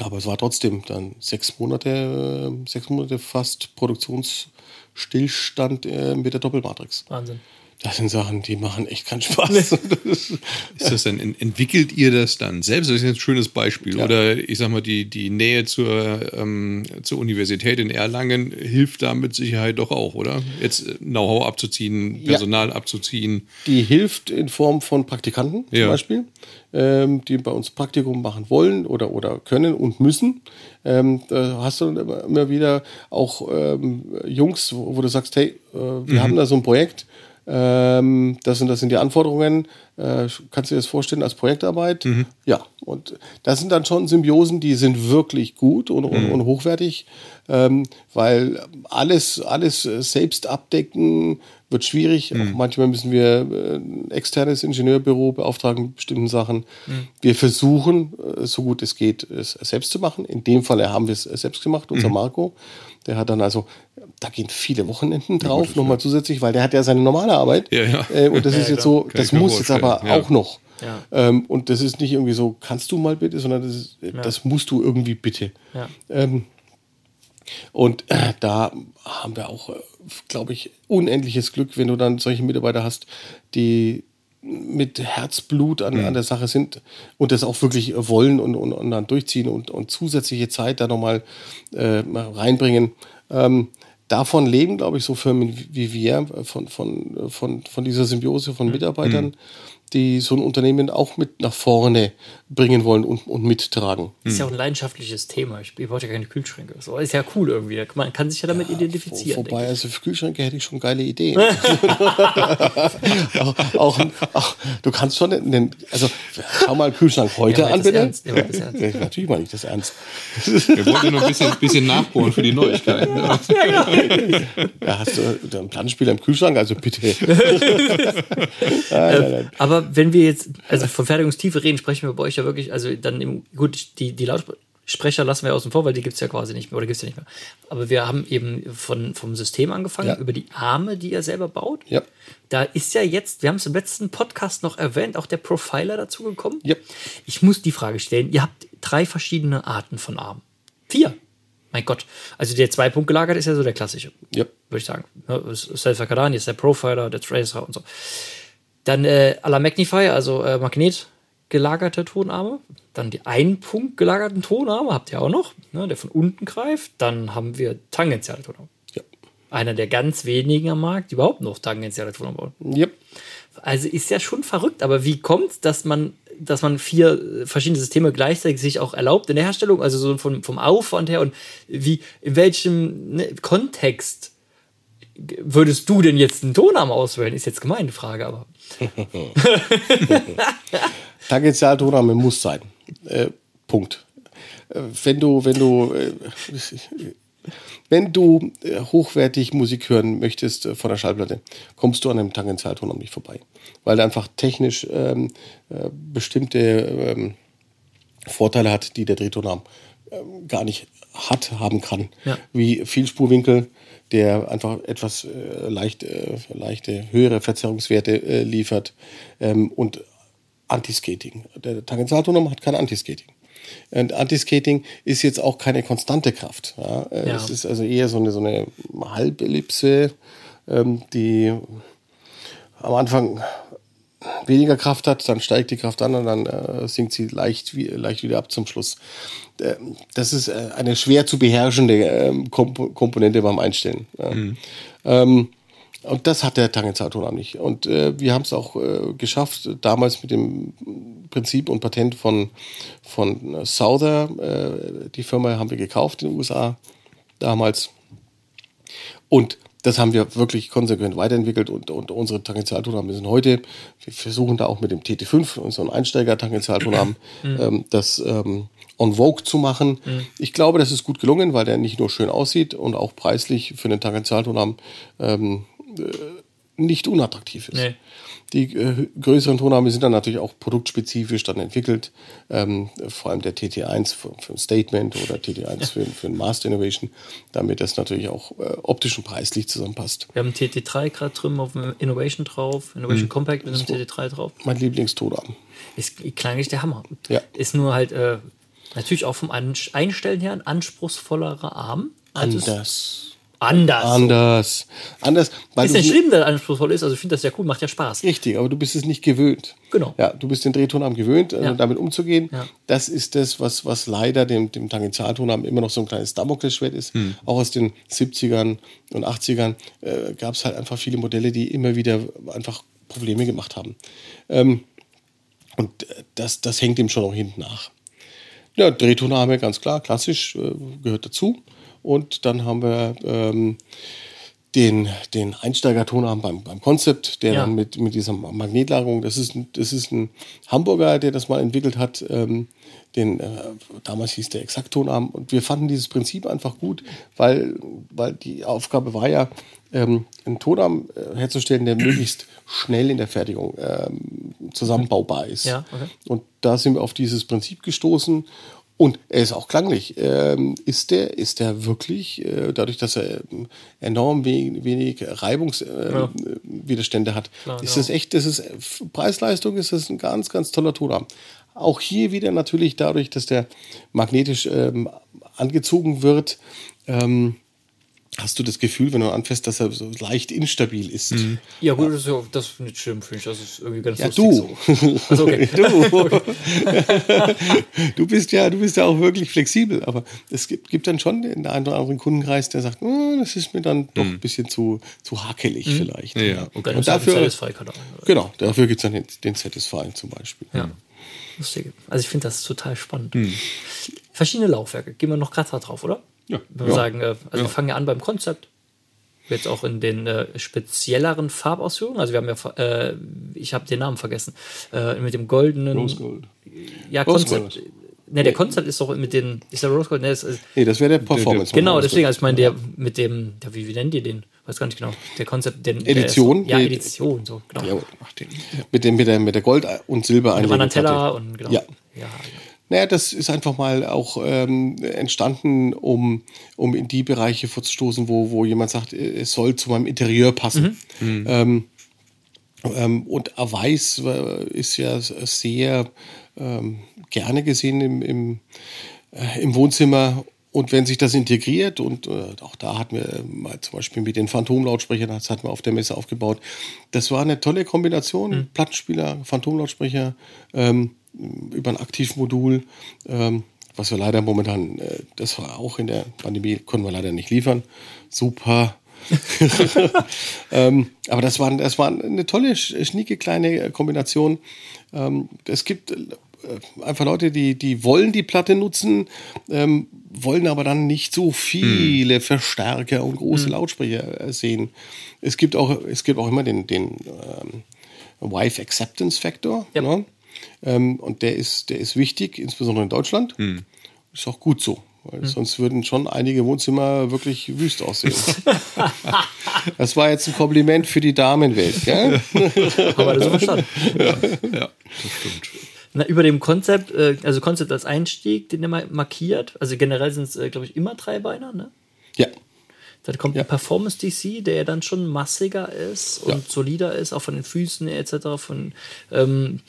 aber es war trotzdem dann sechs Monate, äh, sechs Monate fast Produktionsstillstand äh, mit der Doppelmatrix. Wahnsinn. Das sind Sachen, die machen echt keinen Spaß. Ist das dann, en- entwickelt ihr das dann selbst? Das ist ein schönes Beispiel. Ja. Oder ich sag mal, die, die Nähe zur, ähm, zur Universität in Erlangen hilft da mit Sicherheit doch auch, oder? Jetzt äh, Know-how abzuziehen, Ja. Personal abzuziehen. Die hilft in Form von Praktikanten zum Ja. Beispiel, ähm, die bei uns Praktikum machen wollen oder, oder können und müssen. Ähm, da hast du immer, immer wieder auch ähm, Jungs, wo, wo du sagst, hey, äh, wir haben da so ein Projekt, ähm, das sind das sind die Anforderungen. Äh, kannst du dir das vorstellen als Projektarbeit? Ja. Und das sind dann schon Symbiosen, die sind wirklich gut und, und, und hochwertig, ähm, weil alles, alles äh, selbst abdecken wird schwierig. Auch manchmal müssen wir äh, ein externes Ingenieurbüro beauftragen mit bestimmten Sachen. Wir versuchen, äh, so gut es geht, es selbst zu machen. In dem Fall haben wir es selbst gemacht, unser Marco. Der hat dann also, da gehen viele Wochenenden drauf, nochmal zusätzlich, weil der hat ja seine normale Arbeit. Ja, ja. Äh, und das ist jetzt so, das muss jetzt aber ja. auch noch. Ja. Ähm, und das ist nicht irgendwie so, kannst du mal bitte, sondern das, ist, das musst du irgendwie bitte. Ja. Ähm, und äh, da haben wir auch, glaube ich, unendliches Glück, wenn du dann solche Mitarbeiter hast, die mit Herzblut an, an der Sache sind und das auch wirklich wollen und, und, und dann durchziehen und, und zusätzliche Zeit da nochmal äh, mal reinbringen. Ähm, davon leben, glaube ich, so Firmen wie wir, äh, von, von, von, von dieser Symbiose von Mitarbeitern, die so ein Unternehmen auch mit nach vorne bringen wollen und, und mittragen. Ist ja auch ein leidenschaftliches Thema. Ich, ich brauche ja keine Kühlschränke. So, ist ja cool irgendwie. Man kann sich ja damit identifizieren. Wo, denke wobei, ich. also für Kühlschränke hätte ich schon geile Ideen. auch, auch, auch, du kannst schon, einen, also schau mal einen Kühlschrank heute Ja, an, das bitte. ernst, ja. Ja, Natürlich meine ich das ernst. Wir wollten nur ein bisschen, bisschen nachbohren für die Neuigkeiten. ne? da hast du einen Plattenspieler im Kühlschrank, also bitte. nein, nein, nein. Aber wenn wir jetzt also von Fertigungstiefe reden, sprechen wir bei euch ja wirklich, also dann im, gut, die, die Lautsprecher lassen wir außen vor, weil die gibt es ja quasi nicht mehr oder gibt es ja nicht mehr. Aber wir haben eben von, vom System angefangen, ja. über die Arme, die ihr selber baut. Ja. Da ist ja jetzt, wir haben es im letzten Podcast noch erwähnt, auch der Profiler dazu gekommen. Ja. Ich muss die Frage stellen, ihr habt drei verschiedene Arten von Armen. Vier. Mein Gott. Also der zwei Punkt gelagert ist ja so der klassische. Ja. Würde ich sagen. Selfa Cardani ist der Profiler, der Tracer und so. Dann äh, à la Magnify, also äh, Magnet gelagerte Tonarme. Dann die ein Punkt gelagerten Tonarme, habt ihr auch noch, ne, der von unten greift. Dann haben wir tangentiale Tonarme. Ja. Einer der ganz wenigen am Markt, die überhaupt noch tangentiale Tonarme bauen. Ja. Also ist ja schon verrückt, aber wie kommt es, dass man dass man vier verschiedene Systeme gleichzeitig sich auch erlaubt in der Herstellung, also so vom, vom Aufwand her und wie, in welchem ne, Kontext würdest du denn jetzt einen Tonarm auswählen? Ist jetzt gemeine Frage, aber. Tangentialtonarme muss sein. Äh, Punkt. Äh, wenn du, wenn du, äh, wenn du äh, hochwertig Musik hören möchtest äh, von der Schallplatte, kommst du an einem Tangentialtonarm nicht vorbei. Weil er einfach technisch ähm, äh, bestimmte ähm, Vorteile hat, die der Drehtonarm ähm, gar nicht hat, haben kann. Ja. Wie Vielspurwinkel, der einfach etwas äh, leicht, äh, leichte, höhere Verzerrungswerte äh, liefert ähm, und Anti-Skating. Der Tangentialtonarm hat kein Anti-Skating. Und Anti-Skating ist jetzt auch keine konstante Kraft. Ja? Äh, Ja. Es ist also eher so eine, so eine Halbellipse, ähm, die am Anfang weniger Kraft hat, dann steigt die Kraft an und dann äh, sinkt sie leicht, wie, leicht wieder ab zum Schluss. Äh, das ist äh, eine schwer zu beherrschende ähm, Komp Komponente beim Einstellen. Ja. Ähm, und das hat der Tangentialtonarm nicht. Und äh, wir haben es auch äh, geschafft, damals mit dem Prinzip und Patent von, von Souther, die Firma haben wir gekauft in den USA damals. Und das haben wir wirklich konsequent weiterentwickelt und, und unsere Tangentialtonarme sind heute, wir versuchen da auch mit dem TT5, so ein Einsteiger-Tangentialtonarm, ähm, das ähm, on Vogue zu machen. Ich glaube, das ist gut gelungen, weil der nicht nur schön aussieht und auch preislich für den Tangentialtonarm ähm, äh, nicht unattraktiv ist. Nee. Die äh, größeren Tonarme sind dann natürlich auch produktspezifisch dann entwickelt. Ähm, vor allem der TT1 für, für ein Statement oder TT1 für, für ein Master Innovation, damit das natürlich auch äh, optisch und preislich zusammenpasst. Wir haben TT3 gerade drüben auf dem Innovation drauf, Innovation Mhm. Compact mit einem TT3 drauf. Mein Lieblingstonarm. Ist klanglich der Hammer. Ja. Ist nur halt äh, natürlich auch vom Einstellen her ein anspruchsvollerer Arm. Also Anders. Anders. Anders. Anders. Weil Ist so- schlimm, er anspruchsvoll ist. Also ich finde das ja cool, macht ja Spaß. Richtig, aber du bist es nicht gewöhnt. Genau. Ja, du bist den Drehtonarm gewöhnt, äh, Ja. damit umzugehen. Ja. Das ist das, was, was leider dem, dem Tangentialtonarm immer noch so ein kleines Damoklesschwert ist. Auch aus den 70ern und 80ern äh, gab es halt einfach viele Modelle, die immer wieder einfach Probleme gemacht haben. Ähm, und äh, das, das hängt ihm schon noch hinten nach. Ja, Drehtonarme, ganz klar, klassisch, äh, gehört dazu. Und dann haben wir ähm, den, den Einsteigertonarm beim, beim Concept, der Ja. dann mit, mit dieser Magnetlagerung, das ist, ein, das ist ein Hamburger, der das mal entwickelt hat, ähm, den, äh, damals hieß der Exakttonarm. Und wir fanden dieses Prinzip einfach gut, weil, weil die Aufgabe war ja, ähm, einen Tonarm äh, herzustellen, der möglichst schnell in der Fertigung ähm, zusammenbaubar ist. Ja, okay. Und da sind wir auf dieses Prinzip gestoßen. Und er ist auch klanglich. Ähm, ist der, ist der wirklich, äh, dadurch, dass er ähm, enorm we wenig Reibungswiderstände äh, Widerstände hat, Klar, ist ja. das echt, das ist Preis-Leistung, ist das ein ganz, ganz toller Tonarm. Auch hier wieder natürlich dadurch, dass der magnetisch ähm, angezogen wird, ähm, hast du das Gefühl, wenn du anfasst, dass er so leicht instabil ist. Ja, gut, das ist, ja, das ist nicht schlimm, finde ich. Das ist irgendwie ganz Ja, lustig du. So. Also, okay. Du. du bist ja, du bist ja auch wirklich flexibel, aber es gibt, gibt dann schon den einen oder anderen Kundenkreis, der sagt, "Oh, das ist mir dann doch ein bisschen zu, zu hakelig vielleicht. Ja, ja, Und dann Und dafür, Satisfy-Kanal. genau, dafür gibt es dann den, den Satisfy zum Beispiel. Ja. Lustig. Also ich finde das total spannend. Hm. Verschiedene Laufwerke. Gehen wir noch gerade da drauf, oder? Ja. Wenn wir Ja. sagen, äh, also wir fangen ja an beim Konzept. Jetzt auch in den äh, spezielleren Farbausführungen. Also wir haben ja, äh, ich habe den Namen vergessen, äh, mit dem goldenen. Rose Gold. Ja, Rose Konzept. Ne, der Konzept ist doch mit den. Ist der Rose Gold? Ne, ist, Nee, das wäre der Performance. genau, deswegen, also ich meine, der mit dem. Ja, wie, wie nennt ihr den? Weiß gar nicht genau. Der Konzept. Den, der Edition? Ist, ja, Die- Edition, so, genau. Ja, Ach, den, mit, dem, mit, der, mit der Gold- und Silber Mit dem anderen Teller und genau. Ja. ja. Naja, das ist einfach mal auch ähm, entstanden, um, um in die Bereiche vorzustoßen, wo, wo jemand sagt, äh, es soll zu meinem Interieur passen. Ähm, ähm, und Weiß äh, ist ja sehr ähm, gerne gesehen im, im, äh, im Wohnzimmer. Und wenn sich das integriert, und äh, auch da hatten wir äh, mal zum Beispiel mit den Phantomlautsprechern, das hatten wir auf der Messe aufgebaut, das war eine tolle Kombination. Plattenspieler, Phantomlautsprecher, ähm, über ein Aktivmodul, ähm, was wir leider momentan, äh, das war auch in der Pandemie, konnten wir leider nicht liefern. Super. ähm, aber das war, das war eine tolle, sch- schnieke kleine Kombination. Ähm, es gibt äh, einfach Leute, die, die wollen die Platte nutzen, ähm, wollen aber dann nicht so viele Verstärker und große Lautsprecher äh, sehen. Es gibt auch, es gibt auch immer den, den ähm, Wife Acceptance Factor. Ja. Ne? Ähm, und der ist, der ist wichtig, insbesondere in Deutschland. Ist auch gut so. Weil sonst würden schon einige Wohnzimmer wirklich wüst aussehen. das war jetzt ein Kompliment für die Damenwelt, gell? Aber das ist verstanden. ja, das stimmt. Na, über dem Konzept, äh, also Konzept als Einstieg, den er mal markiert. Also generell sind es, äh, glaube ich, immer Dreibeiner, ne? Ja. Dann kommt Ja. ein Performance DC, der ja dann schon massiger ist und Ja. solider ist, auch von den Füßen etc. Von, ähm,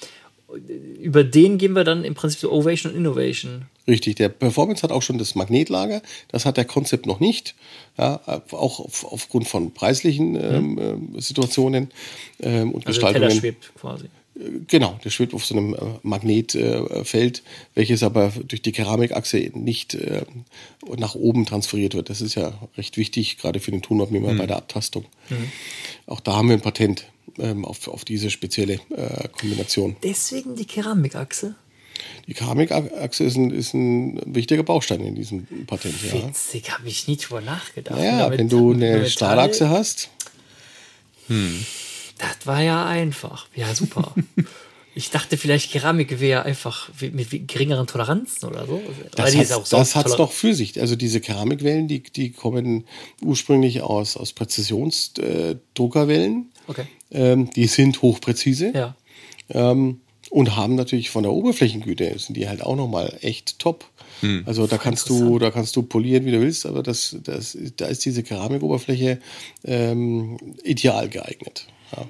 über den gehen wir dann im Prinzip so Ovation und Innovation. Richtig, der Performance hat auch schon das Magnetlager. Das hat der Konzept noch nicht. Ja, auch auf, aufgrund von preislichen ähm, ähm, Situationen ähm, und Also der Teller Gestaltungen. schwebt quasi. Genau, der schwebt auf so einem äh, Magnetfeld, äh, welches aber durch die Keramikachse nicht äh, nach oben transferiert wird. Das ist ja recht wichtig, gerade für den Tonabnehmer bei der Abtastung. Auch da haben wir ein Patent ähm, auf, auf diese spezielle äh, Kombination. Deswegen die Keramikachse. Die Keramikachse ist ein, ist ein wichtiger Baustein in diesem Patent. Ja. Witzig, habe ich nie drüber nachgedacht. Naja, Damit- wenn du eine Stahlachse hast, Das war ja einfach. Ja, super. ich dachte vielleicht Keramik wäre einfach mit geringeren Toleranzen oder so. das hat das hat's toler- doch für sich. Also diese Keramikwellen, die, die kommen ursprünglich aus, aus Präzisionsdruckerwellen. Okay. Ähm, die sind hochpräzise Ja. ähm, und haben natürlich von der Oberflächengüte sind die halt auch nochmal echt top. Also da kannst du, da kannst du polieren, wie du willst, aber das, das, da ist diese Keramikoberfläche ähm, ideal geeignet. Ja.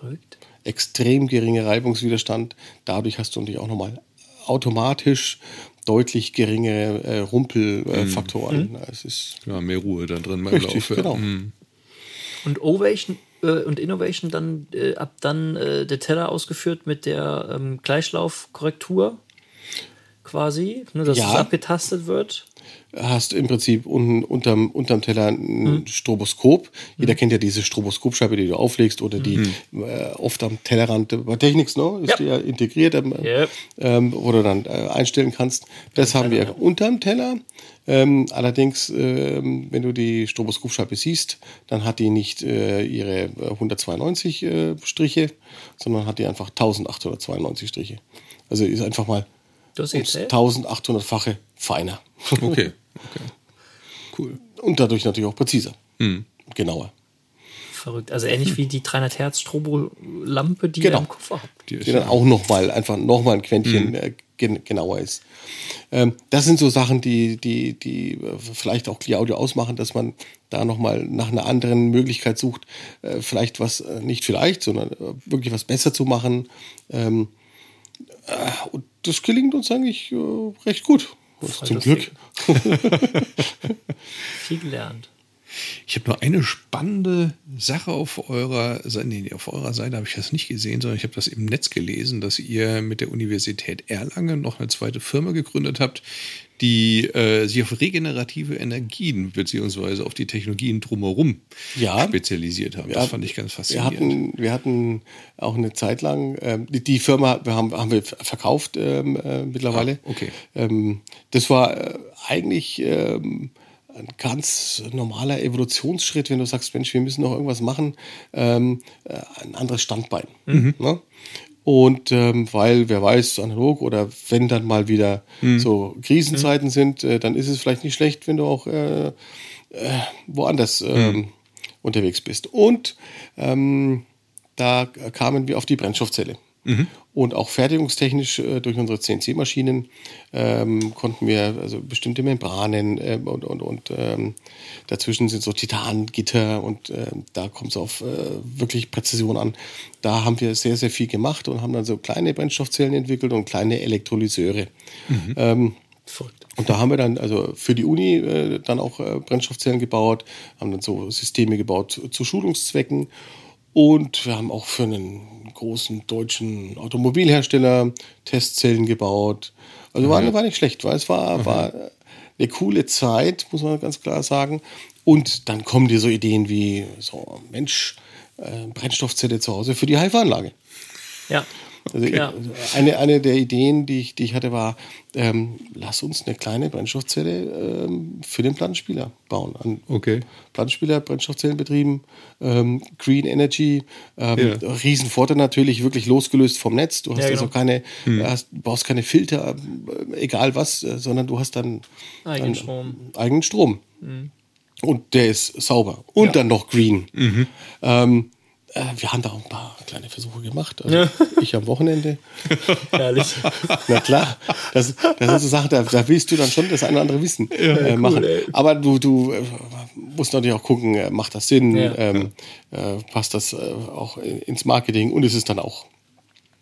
Verrückt. Extrem geringer Reibungswiderstand. Dadurch hast du natürlich auch nochmal automatisch deutlich geringere äh, Rumpelfaktoren. Es ist Ja, mehr Ruhe da drin beim richtig, Lauf. ja. genau. Und Ovation äh, und Innovation dann äh, ab dann äh, der Teller ausgeführt mit der ähm, Gleichlaufkorrektur quasi, ne, dass Ja. es abgetastet wird. Hast im Prinzip unten unterm, unterm Teller ein Stroboskop. Jeder kennt ja diese Stroboskopscheibe, die du auflegst oder die äh, oft am Tellerrand bei Technics, ne? Ist Ja. die ja integriert, ähm, Ja. ähm, wo du dann äh, einstellen kannst. Das haben wir unterm Teller. Ähm, allerdings, ähm, wenn du die Stroboskopscheibe siehst, dann hat die nicht äh, ihre äh, 192 äh, Striche, sondern hat die einfach 1892 Striche. Also ist einfach mal Du hast ums gezählt? 1800-fache feiner. Okay, okay. Cool. Und dadurch natürlich auch präziser. Hm. Genauer. Verrückt. Also ähnlich wie die 300 Hertz Strobo-Lampe, die Genau. ihr im Koffer habt. Die Die dann auch nochmal, einfach nochmal ein Quäntchen äh, gen genauer ist. Ähm, das sind so Sachen, die, die, die äh, vielleicht auch Clear ausmachen, dass man da nochmal nach einer anderen Möglichkeit sucht, äh, vielleicht was, äh, nicht vielleicht, sondern wirklich was besser zu machen. Ähm, äh, und das gelingt uns eigentlich äh, recht gut. Zum lustig. Glück. Viel gelernt. Ich habe nur eine spannende Sache auf eurer Seite. Nee, auf eurer Seite habe ich das nicht gesehen, sondern ich habe das im Netz gelesen, dass ihr mit der Universität Erlangen noch eine zweite Firma gegründet habt, die äh, sich auf regenerative Energien beziehungsweise auf die Technologien drumherum Ja. spezialisiert haben. Wir das hatten- fand ich ganz Wir faszinierend. hatten, wir hatten auch eine Zeit lang, ähm, die, die Firma wir haben, haben wir verkauft ähm, äh, mittlerweile. Ah, okay. Ähm, das war äh, eigentlich ähm, ein ganz normaler Evolutionsschritt, wenn du sagst, Mensch, wir müssen noch irgendwas machen, ähm, äh, ein anderes Standbein. Mhm. Ne? Und ähm, weil, wer weiß, analog oder wenn dann mal wieder so Krisenzeiten sind, äh, dann ist es vielleicht nicht schlecht, wenn du auch äh, äh, woanders ähm, unterwegs bist. Und ähm, da kamen wir auf die Brennstoffzelle. Und auch fertigungstechnisch äh, durch unsere CNC-Maschinen ähm, konnten wir also bestimmte Membranen äh, und, und, und ähm, dazwischen sind so Titangitter und äh, da kommt es auf äh, wirklich Präzision an. Da haben wir sehr, sehr viel gemacht und haben dann so kleine Brennstoffzellen entwickelt und kleine Elektrolyseure. Ähm, Verrückt. und da haben wir dann also für die Uni äh, dann auch äh, Brennstoffzellen gebaut, haben dann so Systeme gebaut zu, zu Schulungszwecken und wir haben auch für einen großen deutschen Automobilhersteller Testzellen gebaut. Also war, war nicht schlecht, weil es war, war eine coole Zeit, muss man ganz klar sagen. Und dann kommen dir so Ideen wie so, Mensch, äh, Brennstoffzelle zu Hause für die Haifa-Anlage. Ja. Also Ja. eine, eine der Ideen, die ich, die ich hatte, war, ähm, lass uns eine kleine Brennstoffzelle ähm, für den Plattenspieler bauen. An Okay. Plattenspieler, Brennstoffzellenbetrieben, ähm, Green Energy, ähm, Ja. Riesenvorteil natürlich, wirklich losgelöst vom Netz. Du hast Ja, also genau. keine, hast, brauchst keine Filter, äh, egal was, äh, sondern du hast dann Eigenen dann Strom. eigenen Strom. Und der ist sauber. Und dann noch green. Ähm, äh, wir haben da auch ein paar kleine Versuche gemacht. Also ich am Wochenende. Herrlich. Na klar, das, das sind so Sachen, da, da willst du dann schon das eine oder andere Wissen äh, machen. ey. Aber du, du äh, musst natürlich auch gucken, äh, macht das Sinn, Ja. ähm, äh, passt das äh, auch in- ins Marketing und es ist dann auch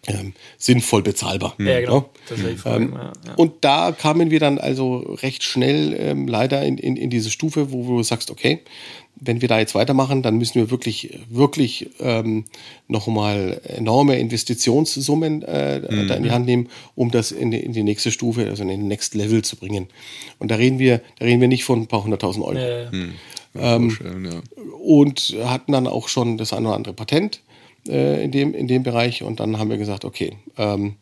ähm, sinnvoll bezahlbar. Ja, genau. Ja? Frage. Ähm, ja, ja. Und da kamen wir dann also recht schnell ähm, leider in, in, in diese Stufe, wo, du sagst, okay, wenn wir da jetzt weitermachen, dann müssen wir wirklich, wirklich ähm, nochmal enorme Investitionssummen äh, da in die Hand nehmen, um das in die, in die nächste Stufe, also in den Next Level zu bringen. Und da reden wir, da reden wir nicht von ein paar hunderttausend Euro Ja, ja. Ähm, ja. und hatten dann auch schon das eine oder andere Patent äh, in, dem, in dem Bereich. Und dann haben wir gesagt, okay, ähm,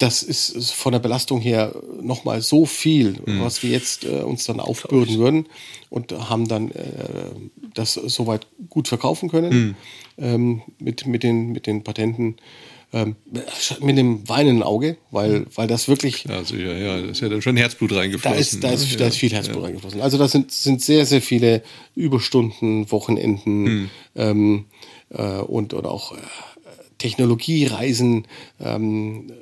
das ist, ist von der Belastung her nochmal so viel, was wir jetzt äh, uns dann aufbürden würden und haben dann äh, das soweit gut verkaufen können ähm, mit, mit, den, mit den Patenten. Ähm, mit dem weinenden Auge, weil, weil das wirklich Also ja, ja, da ist ja dann schon Herzblut da reingeflossen. ist, da ist, ne? da ist viel Herzblut reingeflossen. Also das sind, sind sehr, sehr viele Überstunden, Wochenenden ähm, äh, und oder auch äh, Technologiereisen, ähm,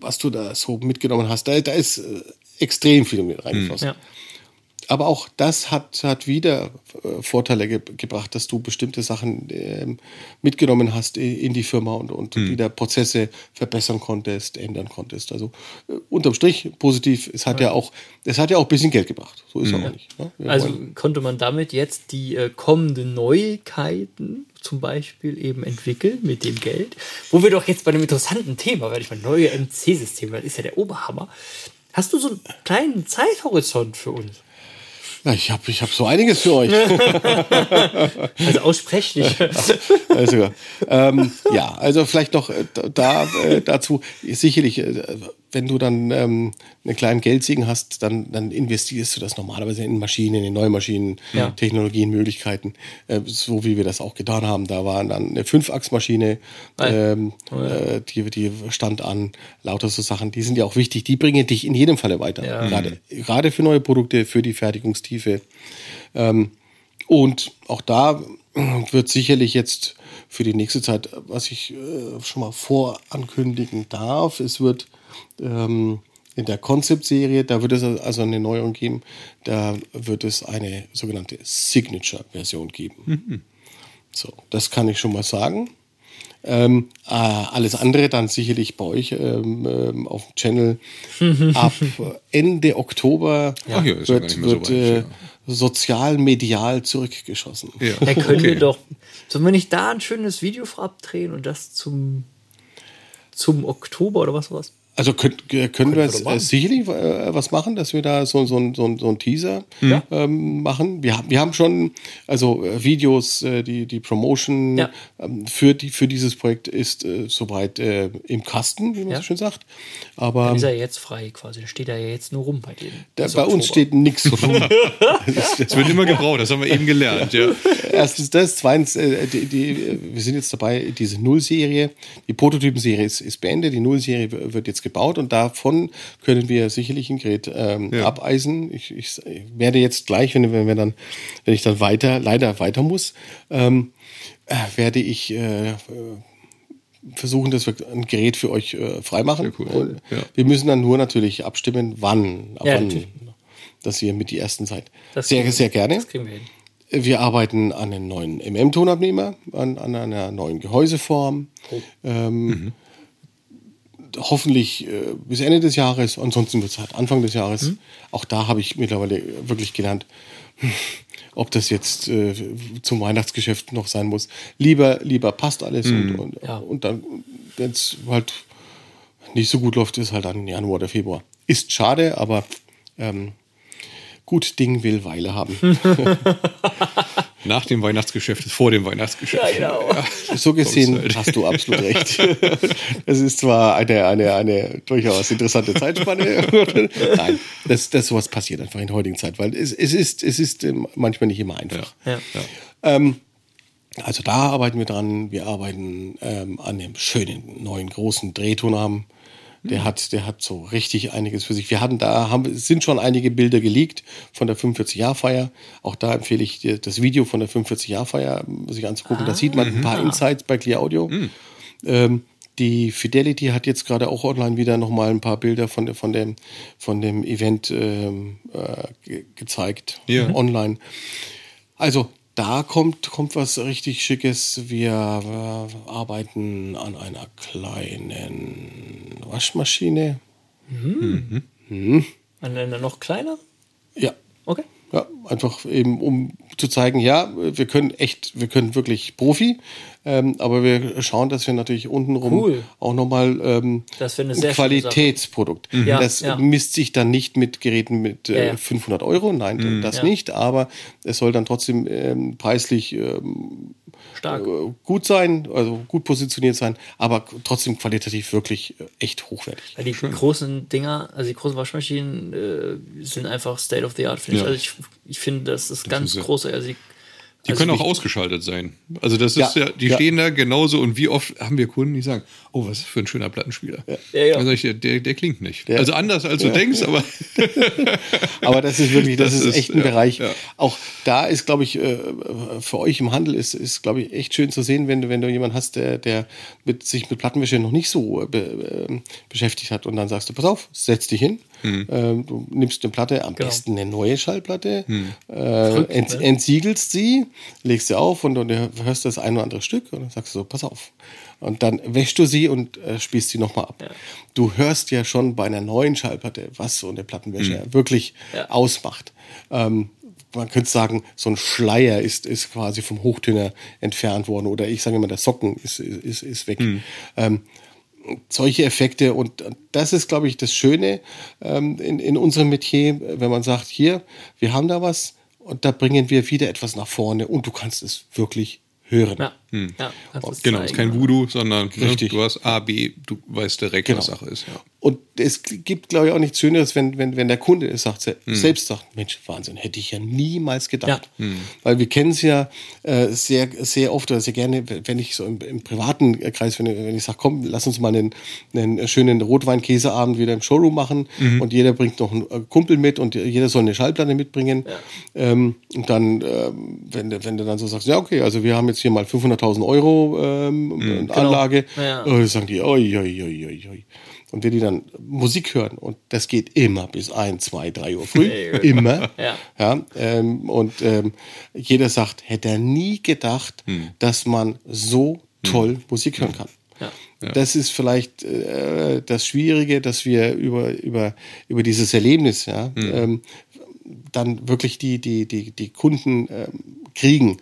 was du da so mitgenommen hast. Da, da ist äh, extrem viel mit reingeflossen. Ja. Aber auch das hat, hat wieder äh, Vorteile ge gebracht, dass du bestimmte Sachen ähm, mitgenommen hast in die Firma und, und wieder Prozesse verbessern konntest, ändern konntest. Also äh, unterm Strich positiv. Es hat ja auch, es hat ja auch ein bisschen Geld gebracht. So ist es auch nicht. Ne? Also wollen- konnte man damit jetzt die äh, kommenden Neuigkeiten zum Beispiel eben entwickeln mit dem Geld, wo wir doch jetzt bei dem interessanten Thema, weil ich meine, neue MC-Systeme, das ist ja der Oberhammer. Hast du so einen kleinen Zeithorizont für uns? Ja, ich habe ich hab so einiges für euch. Also aussprechlich. Also, ähm, ja, also vielleicht noch äh, da äh, dazu sicherlich, äh, wenn du dann ähm, einen kleinen Geldsegen hast, dann, dann investierst du das normalerweise in Maschinen, in neue Maschinen, Ja. Technologien, Möglichkeiten, äh, so wie wir das auch getan haben. Da war dann eine Fünfachsmaschine, ähm, äh, die, die stand an, lauter so Sachen, die sind ja auch wichtig, die bringen dich in jedem Falle weiter. Ja. Gerade, gerade für neue Produkte, für die Fertigungstiefe. Ähm, und auch da wird sicherlich jetzt für die nächste Zeit, was ich äh, schon mal vorankündigen darf, es wird ähm, in der Concept-Serie, da wird es also eine Neuerung geben, da wird es eine sogenannte Signature-Version geben. So, das kann ich schon mal sagen. Ähm, äh, alles andere dann sicherlich bei euch ähm, ähm, auf dem Channel ab Ende Oktober ja, ja wird, mehr so wird äh, ja. sozial medial zurückgeschossen. Ja, Da können wir okay. doch. Sollen wir nicht da ein schönes Video vorab drehen und das zum, zum Oktober oder was war's? Also könnt, äh, können wir wir machen. äh, sicherlich äh, was machen, dass wir da so, so, so, so einen Teaser ähm, machen. Wir, haben- wir haben schon, also äh, Videos, äh, die, die Promotion Ja. ähm, für, die, für dieses Projekt ist äh, soweit äh, im Kasten, wie man Ja. so schön sagt. Aber Dann ist er ja jetzt frei quasi. Da steht er ja jetzt nur rum bei denen. da, bei uns steht nichts rum. Es wird immer gebraucht, das haben wir eben gelernt. Ja. Erstens das, zweitens, äh, die, die, wir sind jetzt dabei, diese Null-Serie, die Prototypenserie ist, ist beendet, die Null-Serie wird jetzt gebaut und davon können wir sicherlich ein Gerät ähm, Ja. abeisen. Ich, ich werde jetzt gleich, wenn, wenn wir dann, wenn ich dann weiter, leider weiter muss, ähm, äh, werde ich äh, äh, versuchen, dass wir ein Gerät für euch äh, freimachen. Cool. Und Ja. Wir müssen dann nur natürlich abstimmen, wann, ab Ja, wann natürlich. dass ihr mit die ersten seid. Das sehr, sehr gerne. Das kriegen wir hin. Wir arbeiten an einem neuen MM-Tonabnehmer, an, an einer neuen Gehäuseform. Ähm, Hoffentlich äh, bis Ende des Jahres, ansonsten wird es halt Anfang des Jahres. Auch da habe ich mittlerweile wirklich gelernt, hm, ob das jetzt äh, zum Weihnachtsgeschäft noch sein muss. Lieber, lieber passt alles und, und, Ja. und dann, wenn es halt nicht so gut läuft, ist halt dann Januar oder Februar. Ist schade, aber ähm, gut Ding will Weile haben. Nach dem Weihnachtsgeschäft ist vor dem Weihnachtsgeschäft. Ja, genau. So gesehen halt. hast du absolut recht. Es ist zwar eine, eine, eine durchaus interessante Zeitspanne. Nein, das, das sowas passiert einfach in der heutigen Zeit, weil es, es, ist, es ist ähm, manchmal nicht immer einfach. Ja. Ähm, also da arbeiten wir dran. Wir arbeiten ähm, an dem schönen neuen großen Drehtonarm. Der hat, der hat so richtig einiges für sich. Wir hatten da, haben, es sind schon einige Bilder geleakt von der 45-Jahr-Feier. Auch da empfehle ich dir das Video von der 45-Jahr-Feier sich anzugucken. Da sieht man ein paar Insights bei Clear Audio. Ähm, die Fidelity hat jetzt gerade auch online wieder nochmal ein paar Bilder von, von, dem, von dem Event ähm, äh, ge gezeigt, Ja. online. Also da kommt, kommt was richtig Schickes. Wir äh, arbeiten an einer kleinen Waschmaschine. An einer noch kleiner? Ja, Okay. Ja, einfach eben, um zu zeigen, ja, wir können echt, wir können wirklich Profi, ähm, aber wir schauen, dass wir natürlich untenrum Cool. auch nochmal ähm, Das ein. Qualitätsprodukt. Ja, das ja. misst sich dann nicht mit Geräten mit äh, Ja, ja. 500 Euro, nein, das Ja. nicht, aber es soll dann trotzdem ähm, preislich ähm, Stark. äh, gut sein, also gut positioniert sein, aber trotzdem qualitativ wirklich äh, echt hochwertig. Weil die großen Dinger, also die großen Waschmaschinen äh, sind einfach State of the Art, finde Ja. ich. Also ich, ich finde, das ist ganz sind sie. groß. Also die, Die also können auch ausgeschaltet sein. Also das Ja, ist ja, die ja. stehen da genauso und wie oft haben wir Kunden, die sagen, oh, was ist für ein schöner Plattenspieler. Ja, ja. Also ich, der, der, klingt nicht. Also anders als du denkst, aber Aber das ist wirklich, das, Das ist echt ein ja, Bereich. ja. Auch da ist, glaube ich, äh, für euch im Handel ist, ist glaube ich, echt schön zu sehen, wenn du, wenn du jemanden hast, der, der mit, sich mit Plattenwäsche noch nicht so äh, be, äh, beschäftigt hat und dann sagst du, pass auf, setz dich hin. Hm. Ähm, du nimmst eine Platte, am Genau. besten eine neue Schallplatte, Hm. äh, ent, ne? entsiegelst sie, legst sie auf und du hörst das ein oder andere Stück und dann sagst du so, pass auf. Und dann wäschst du sie und äh, spielst sie nochmal ab. Du hörst ja schon bei einer neuen Schallplatte, was so eine Plattenwäsche wirklich Ja. ausmacht. Ähm, man könnte sagen, so ein Schleier ist, ist quasi vom Hochtöner entfernt worden oder ich sage immer, der Socken ist, ist, ist weg. Ähm, solche Effekte und das ist, glaube ich, das Schöne ähm, in, in unserem Metier, wenn man sagt, hier, wir haben da was und da bringen wir wieder etwas nach vorne und du kannst es wirklich hören. Ja, ja kannst es genau, ist zeigen. kein Voodoo, sondern ne, Richtig. du hast A, B, du weißt direkt, Genau. was Sache ist. Ja. Und es gibt, glaube ich, auch nichts Schöneres, wenn, wenn, wenn der Kunde es sagt, se- selbst sagt, Mensch, Wahnsinn, hätte ich ja niemals gedacht. Ja. Weil wir kennen es ja äh, sehr, sehr oft oder sehr gerne, wenn ich so im, im privaten Kreis, wenn, wenn ich sage, komm, lass uns mal einen, einen schönen Rotweinkäseabend wieder im Showroom machen und jeder bringt noch einen äh, Kumpel mit und jeder soll eine Schallplatte mitbringen. Ähm, und dann, ähm, wenn, du- wenn du dann so sagst, ja, okay, also wir haben jetzt hier mal 500.000 Euro ähm, Anlage, Ja. äh, sagen die, oi, oi, oi, oi, oi. Und wenn die dann Musik hören, und das geht immer bis ein, zwei, drei Uhr früh, immer, Ja. ja, ähm, und ähm, jeder sagt, hätte er nie gedacht, dass man so toll Musik hören kann. Ja. Das ist vielleicht äh, das Schwierige, dass wir über, über, über dieses Erlebnis ja, ähm, dann wirklich die, die, die, die Kunden ähm, kriegen.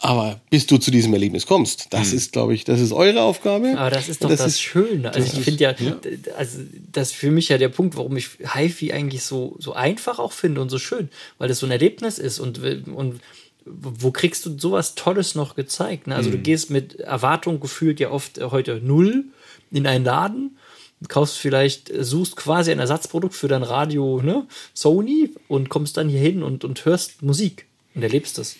Aber bis du zu diesem Erlebnis kommst, das ist, glaube ich, das ist eure Aufgabe. Aber das ist doch Und das, Schöne. Also ich finde ja, d- also das ist für mich ja der Punkt, warum ich HiFi eigentlich so, so einfach auch finde und so schön, weil das so ein Erlebnis ist und, und wo kriegst du sowas Tolles noch gezeigt? Ne? Also du gehst mit Erwartung gefühlt ja oft heute null in einen Laden, kaufst vielleicht, suchst quasi ein Ersatzprodukt für dein Radio, ne? Sony und kommst dann hier hin und, und hörst Musik und erlebst das.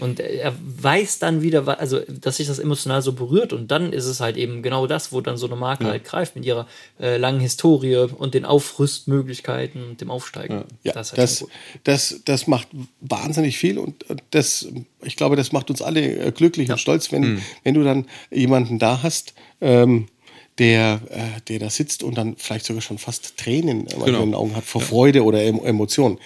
Und er weiß dann wieder, also dass sich das emotional so berührt und dann ist es halt eben genau das, wo dann so eine Marke halt greift mit ihrer äh, langen Historie und den Aufrüstmöglichkeiten und dem Aufsteigen. Ja, das das, ist halt das, gut. das, macht wahnsinnig viel und das, ich glaube, das macht uns alle äh, glücklich und stolz, wenn, wenn du dann jemanden da hast, ähm, der, äh, der da sitzt und dann vielleicht sogar schon fast Tränen Genau. in den Augen hat vor Freude oder em Emotionen.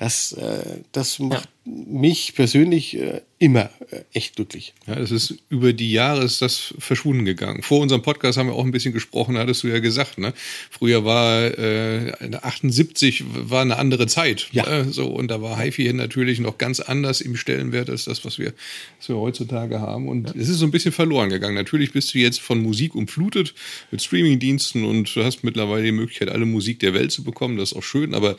Das, äh, das macht mich persönlich äh, immer äh, echt glücklich. Ja, es ist über die Jahre ist das verschwunden gegangen. Vor unserem Podcast haben wir auch ein bisschen gesprochen, hattest du ja gesagt, ne? Früher war äh, 78 war eine andere Zeit. Ja. Äh, so, und da war HiFi natürlich noch ganz anders im Stellenwert als das, was wir, was wir heutzutage haben. Und es ist so ein bisschen verloren gegangen. Natürlich bist du jetzt von Musik umflutet mit Streamingdiensten und du hast mittlerweile die Möglichkeit, alle Musik der Welt zu bekommen. Das ist auch schön, aber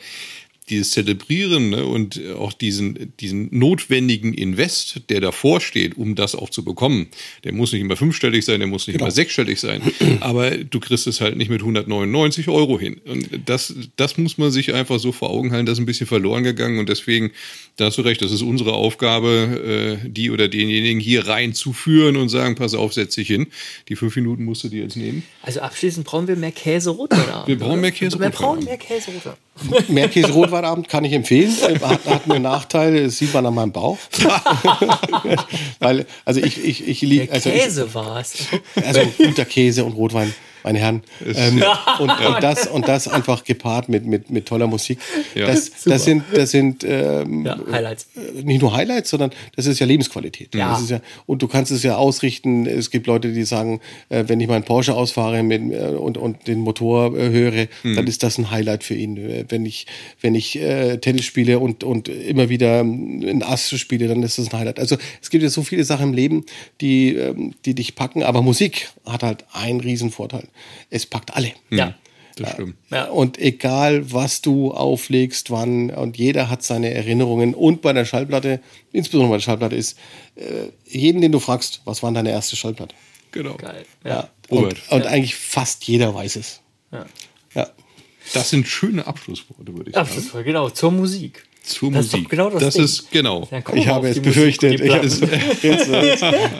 dieses Zelebrieren ne, und auch diesen, diesen notwendigen Invest, der davor steht, um das auch zu bekommen, der muss nicht immer fünfstellig sein, der muss nicht immer sechsstellig sein, aber du kriegst es halt nicht mit 199 Euro hin. Und das, das muss man sich einfach so vor Augen halten, das ist ein bisschen verloren gegangen und deswegen, da hast du recht, das ist unsere Aufgabe, äh, die oder denjenigen hier reinzuführen und sagen, pass auf, setz dich hin. Die fünf Minuten musst du dir jetzt nehmen. Also abschließend brauchen wir mehr Käse Rotwein. Wir brauchen mehr Käse Wir brauchen mehr Käse Rotwein. Meerkäse-Rotweinabend kann ich empfehlen. Äh, Hat, hat einen Nachteil, das sieht man an meinem Bauch. Weil, also ich, ich, ich liebe, also Käse war es. also guter Käse und Rotwein, meine Herren. Ähm, und, und das und das einfach gepaart mit mit mit toller Musik. Ja. Das, das sind das sind ähm, Ja, Highlights. nicht nur Highlights, sondern das ist ja Lebensqualität. Ja. Das ist ja, und du kannst es ja ausrichten. Es gibt Leute, die sagen, äh, wenn ich meinen Porsche ausfahre mit, äh, und, und den Motor äh, höre, dann ist das ein Highlight für ihn. Äh, Wenn ich, wenn ich äh, Tennis spiele und, und immer wieder ähm, ein Ass spiele, dann ist das ein Highlight. Also es gibt ja so viele Sachen im Leben, die, ähm, die dich packen, aber Musik hat halt einen riesen Vorteil. Es packt alle. Ja. Das stimmt. Ja. Und egal, was du auflegst, wann, und jeder hat seine Erinnerungen. Und bei der Schallplatte, insbesondere bei der Schallplatte, ist äh, jeden, den du fragst, was war deine erste Schallplatte? Genau. Geil. Ja. Robert. Und, und eigentlich fast jeder weiß es. Ja. Ja. Das sind schöne Abschlussworte, würde ich Ja, sagen. war genau, zur Musik. Zur Das ist Musik. genau das das Ding. ist genau. Kommen Ich habe es befürchtet. Ich habe jetzt, jetzt,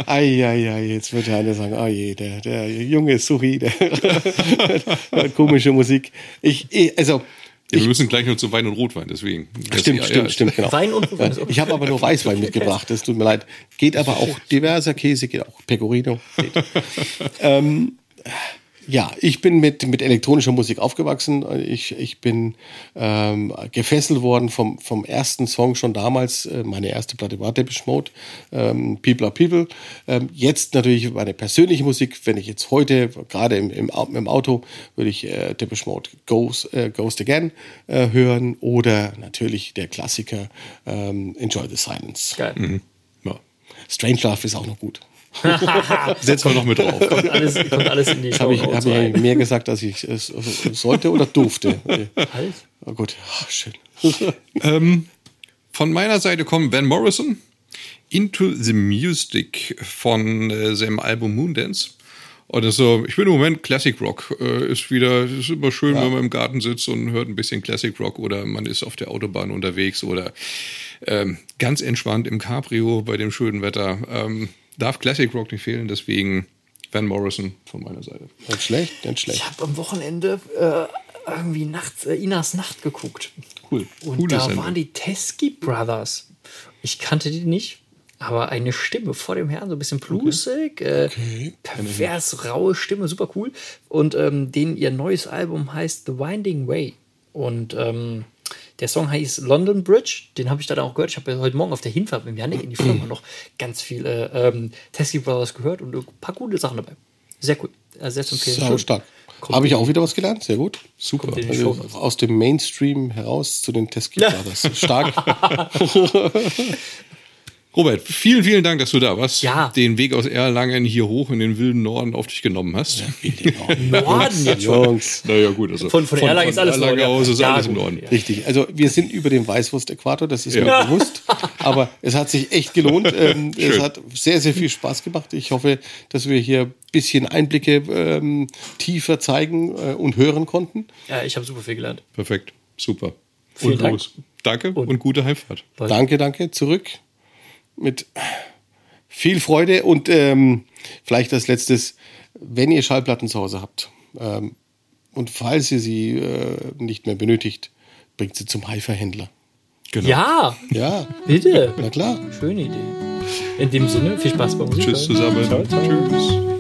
ai, ai, ai, jetzt wird einer sagen, oh je, der, der junge Suhi, der komische Musik. Ich, also, Ja, wir müssen gleich noch zu Wein und Rotwein, deswegen. stimmt, Ja, stimmt, ja. stimmt, genau. Wein und Rotwein ist. Ich habe aber nur Weißwein mitgebracht, das tut mir leid. Geht aber auch diverser Käse, geht auch Pecorino. Geht. ähm, ja, ich bin mit, mit elektronischer Musik aufgewachsen. Ich, ich bin ähm, gefesselt worden vom, vom ersten Song schon damals. Äh, Meine erste Platte war Depeche Mode, ähm, People are People. Ähm, jetzt natürlich meine persönliche Musik. Wenn ich jetzt heute, gerade im, im, im Auto, würde ich äh, Depeche Mode Ghost, äh, Ghost Again äh, hören oder natürlich der Klassiker ähm, Enjoy the Silence. Geil. Ja. Strange Love ist auch noch gut. Setzen wir noch mit drauf. Kommt alles, kommt alles in die Show. Habe ich, hab ich mehr gesagt, als ich es sollte oder durfte? Halt. Oh gut, Ah, schön. ähm, von meiner Seite kommt Van Morrison, Into the Music von äh, seinem Album Moondance. Und das ist so, ich bin im Moment Classic Rock. Äh, ist wieder, ist immer schön, wenn man im Garten sitzt und hört ein bisschen Classic Rock oder man ist auf der Autobahn unterwegs oder ähm, ganz entspannt im Cabrio bei dem schönen Wetter. Ähm, darf Classic Rock nicht fehlen, deswegen Van Morrison von meiner Seite. Nicht schlecht, nicht schlecht. Ich habe am Wochenende äh, irgendwie nachts äh, Inas Nacht geguckt. Cool. Und Coole da Sendung. waren die Teskey Brothers. Ich kannte die nicht, aber eine Stimme vor dem Herrn, so ein bisschen bluesig, äh, pervers, raue Stimme, super cool. Und ähm, den, ihr neues Album heißt The Winding Way. Und ähm, der Song heißt London Bridge, den habe ich dann auch gehört. Ich habe ja heute Morgen auf der Hinfahrt mit Janik in die Firma noch ganz viele ähm, Teskey Brothers gehört und ein paar gute Sachen dabei. Sehr cool. Also sehr zu empfehlen. Stark. Habe ich auch wieder was gelernt, sehr gut. Super. Also aus dem Mainstream heraus zu den Teskey Brothers. Stark. Robert, vielen, vielen Dank, dass du da warst. Ja. Den Weg aus Erlangen hier hoch in den wilden Norden auf dich genommen hast. Norden jetzt schon. Jungs. Naja, gut. Also Von, von, Erlangen ist alles Erlangen Norden, aus ist Ja, alles im Norden. ja. Richtig, also wir sind über dem Weißwurst-Äquator, das ist mir Ja. bewusst. Aber es hat sich echt gelohnt. Ähm, es hat sehr, sehr viel Spaß gemacht. Ich hoffe, dass wir hier ein bisschen Einblicke ähm, tiefer zeigen äh, und hören konnten. Ja, ich habe super viel gelernt. Perfekt. Super. Vielen und Dank. los. Danke und, gute Heimfahrt. Danke, danke. Zurück mit viel Freude und ähm, vielleicht als letztes, wenn ihr Schallplatten zu Hause habt ähm, und falls ihr sie äh, nicht mehr benötigt, bringt sie zum Hi-Fi-Händler. Genau. Ja, Ja, bitte. na klar. Schöne Idee. In dem Sinne, viel Spaß beim Musik. Tschüss zusammen. Ciao, ciao. Tschüss.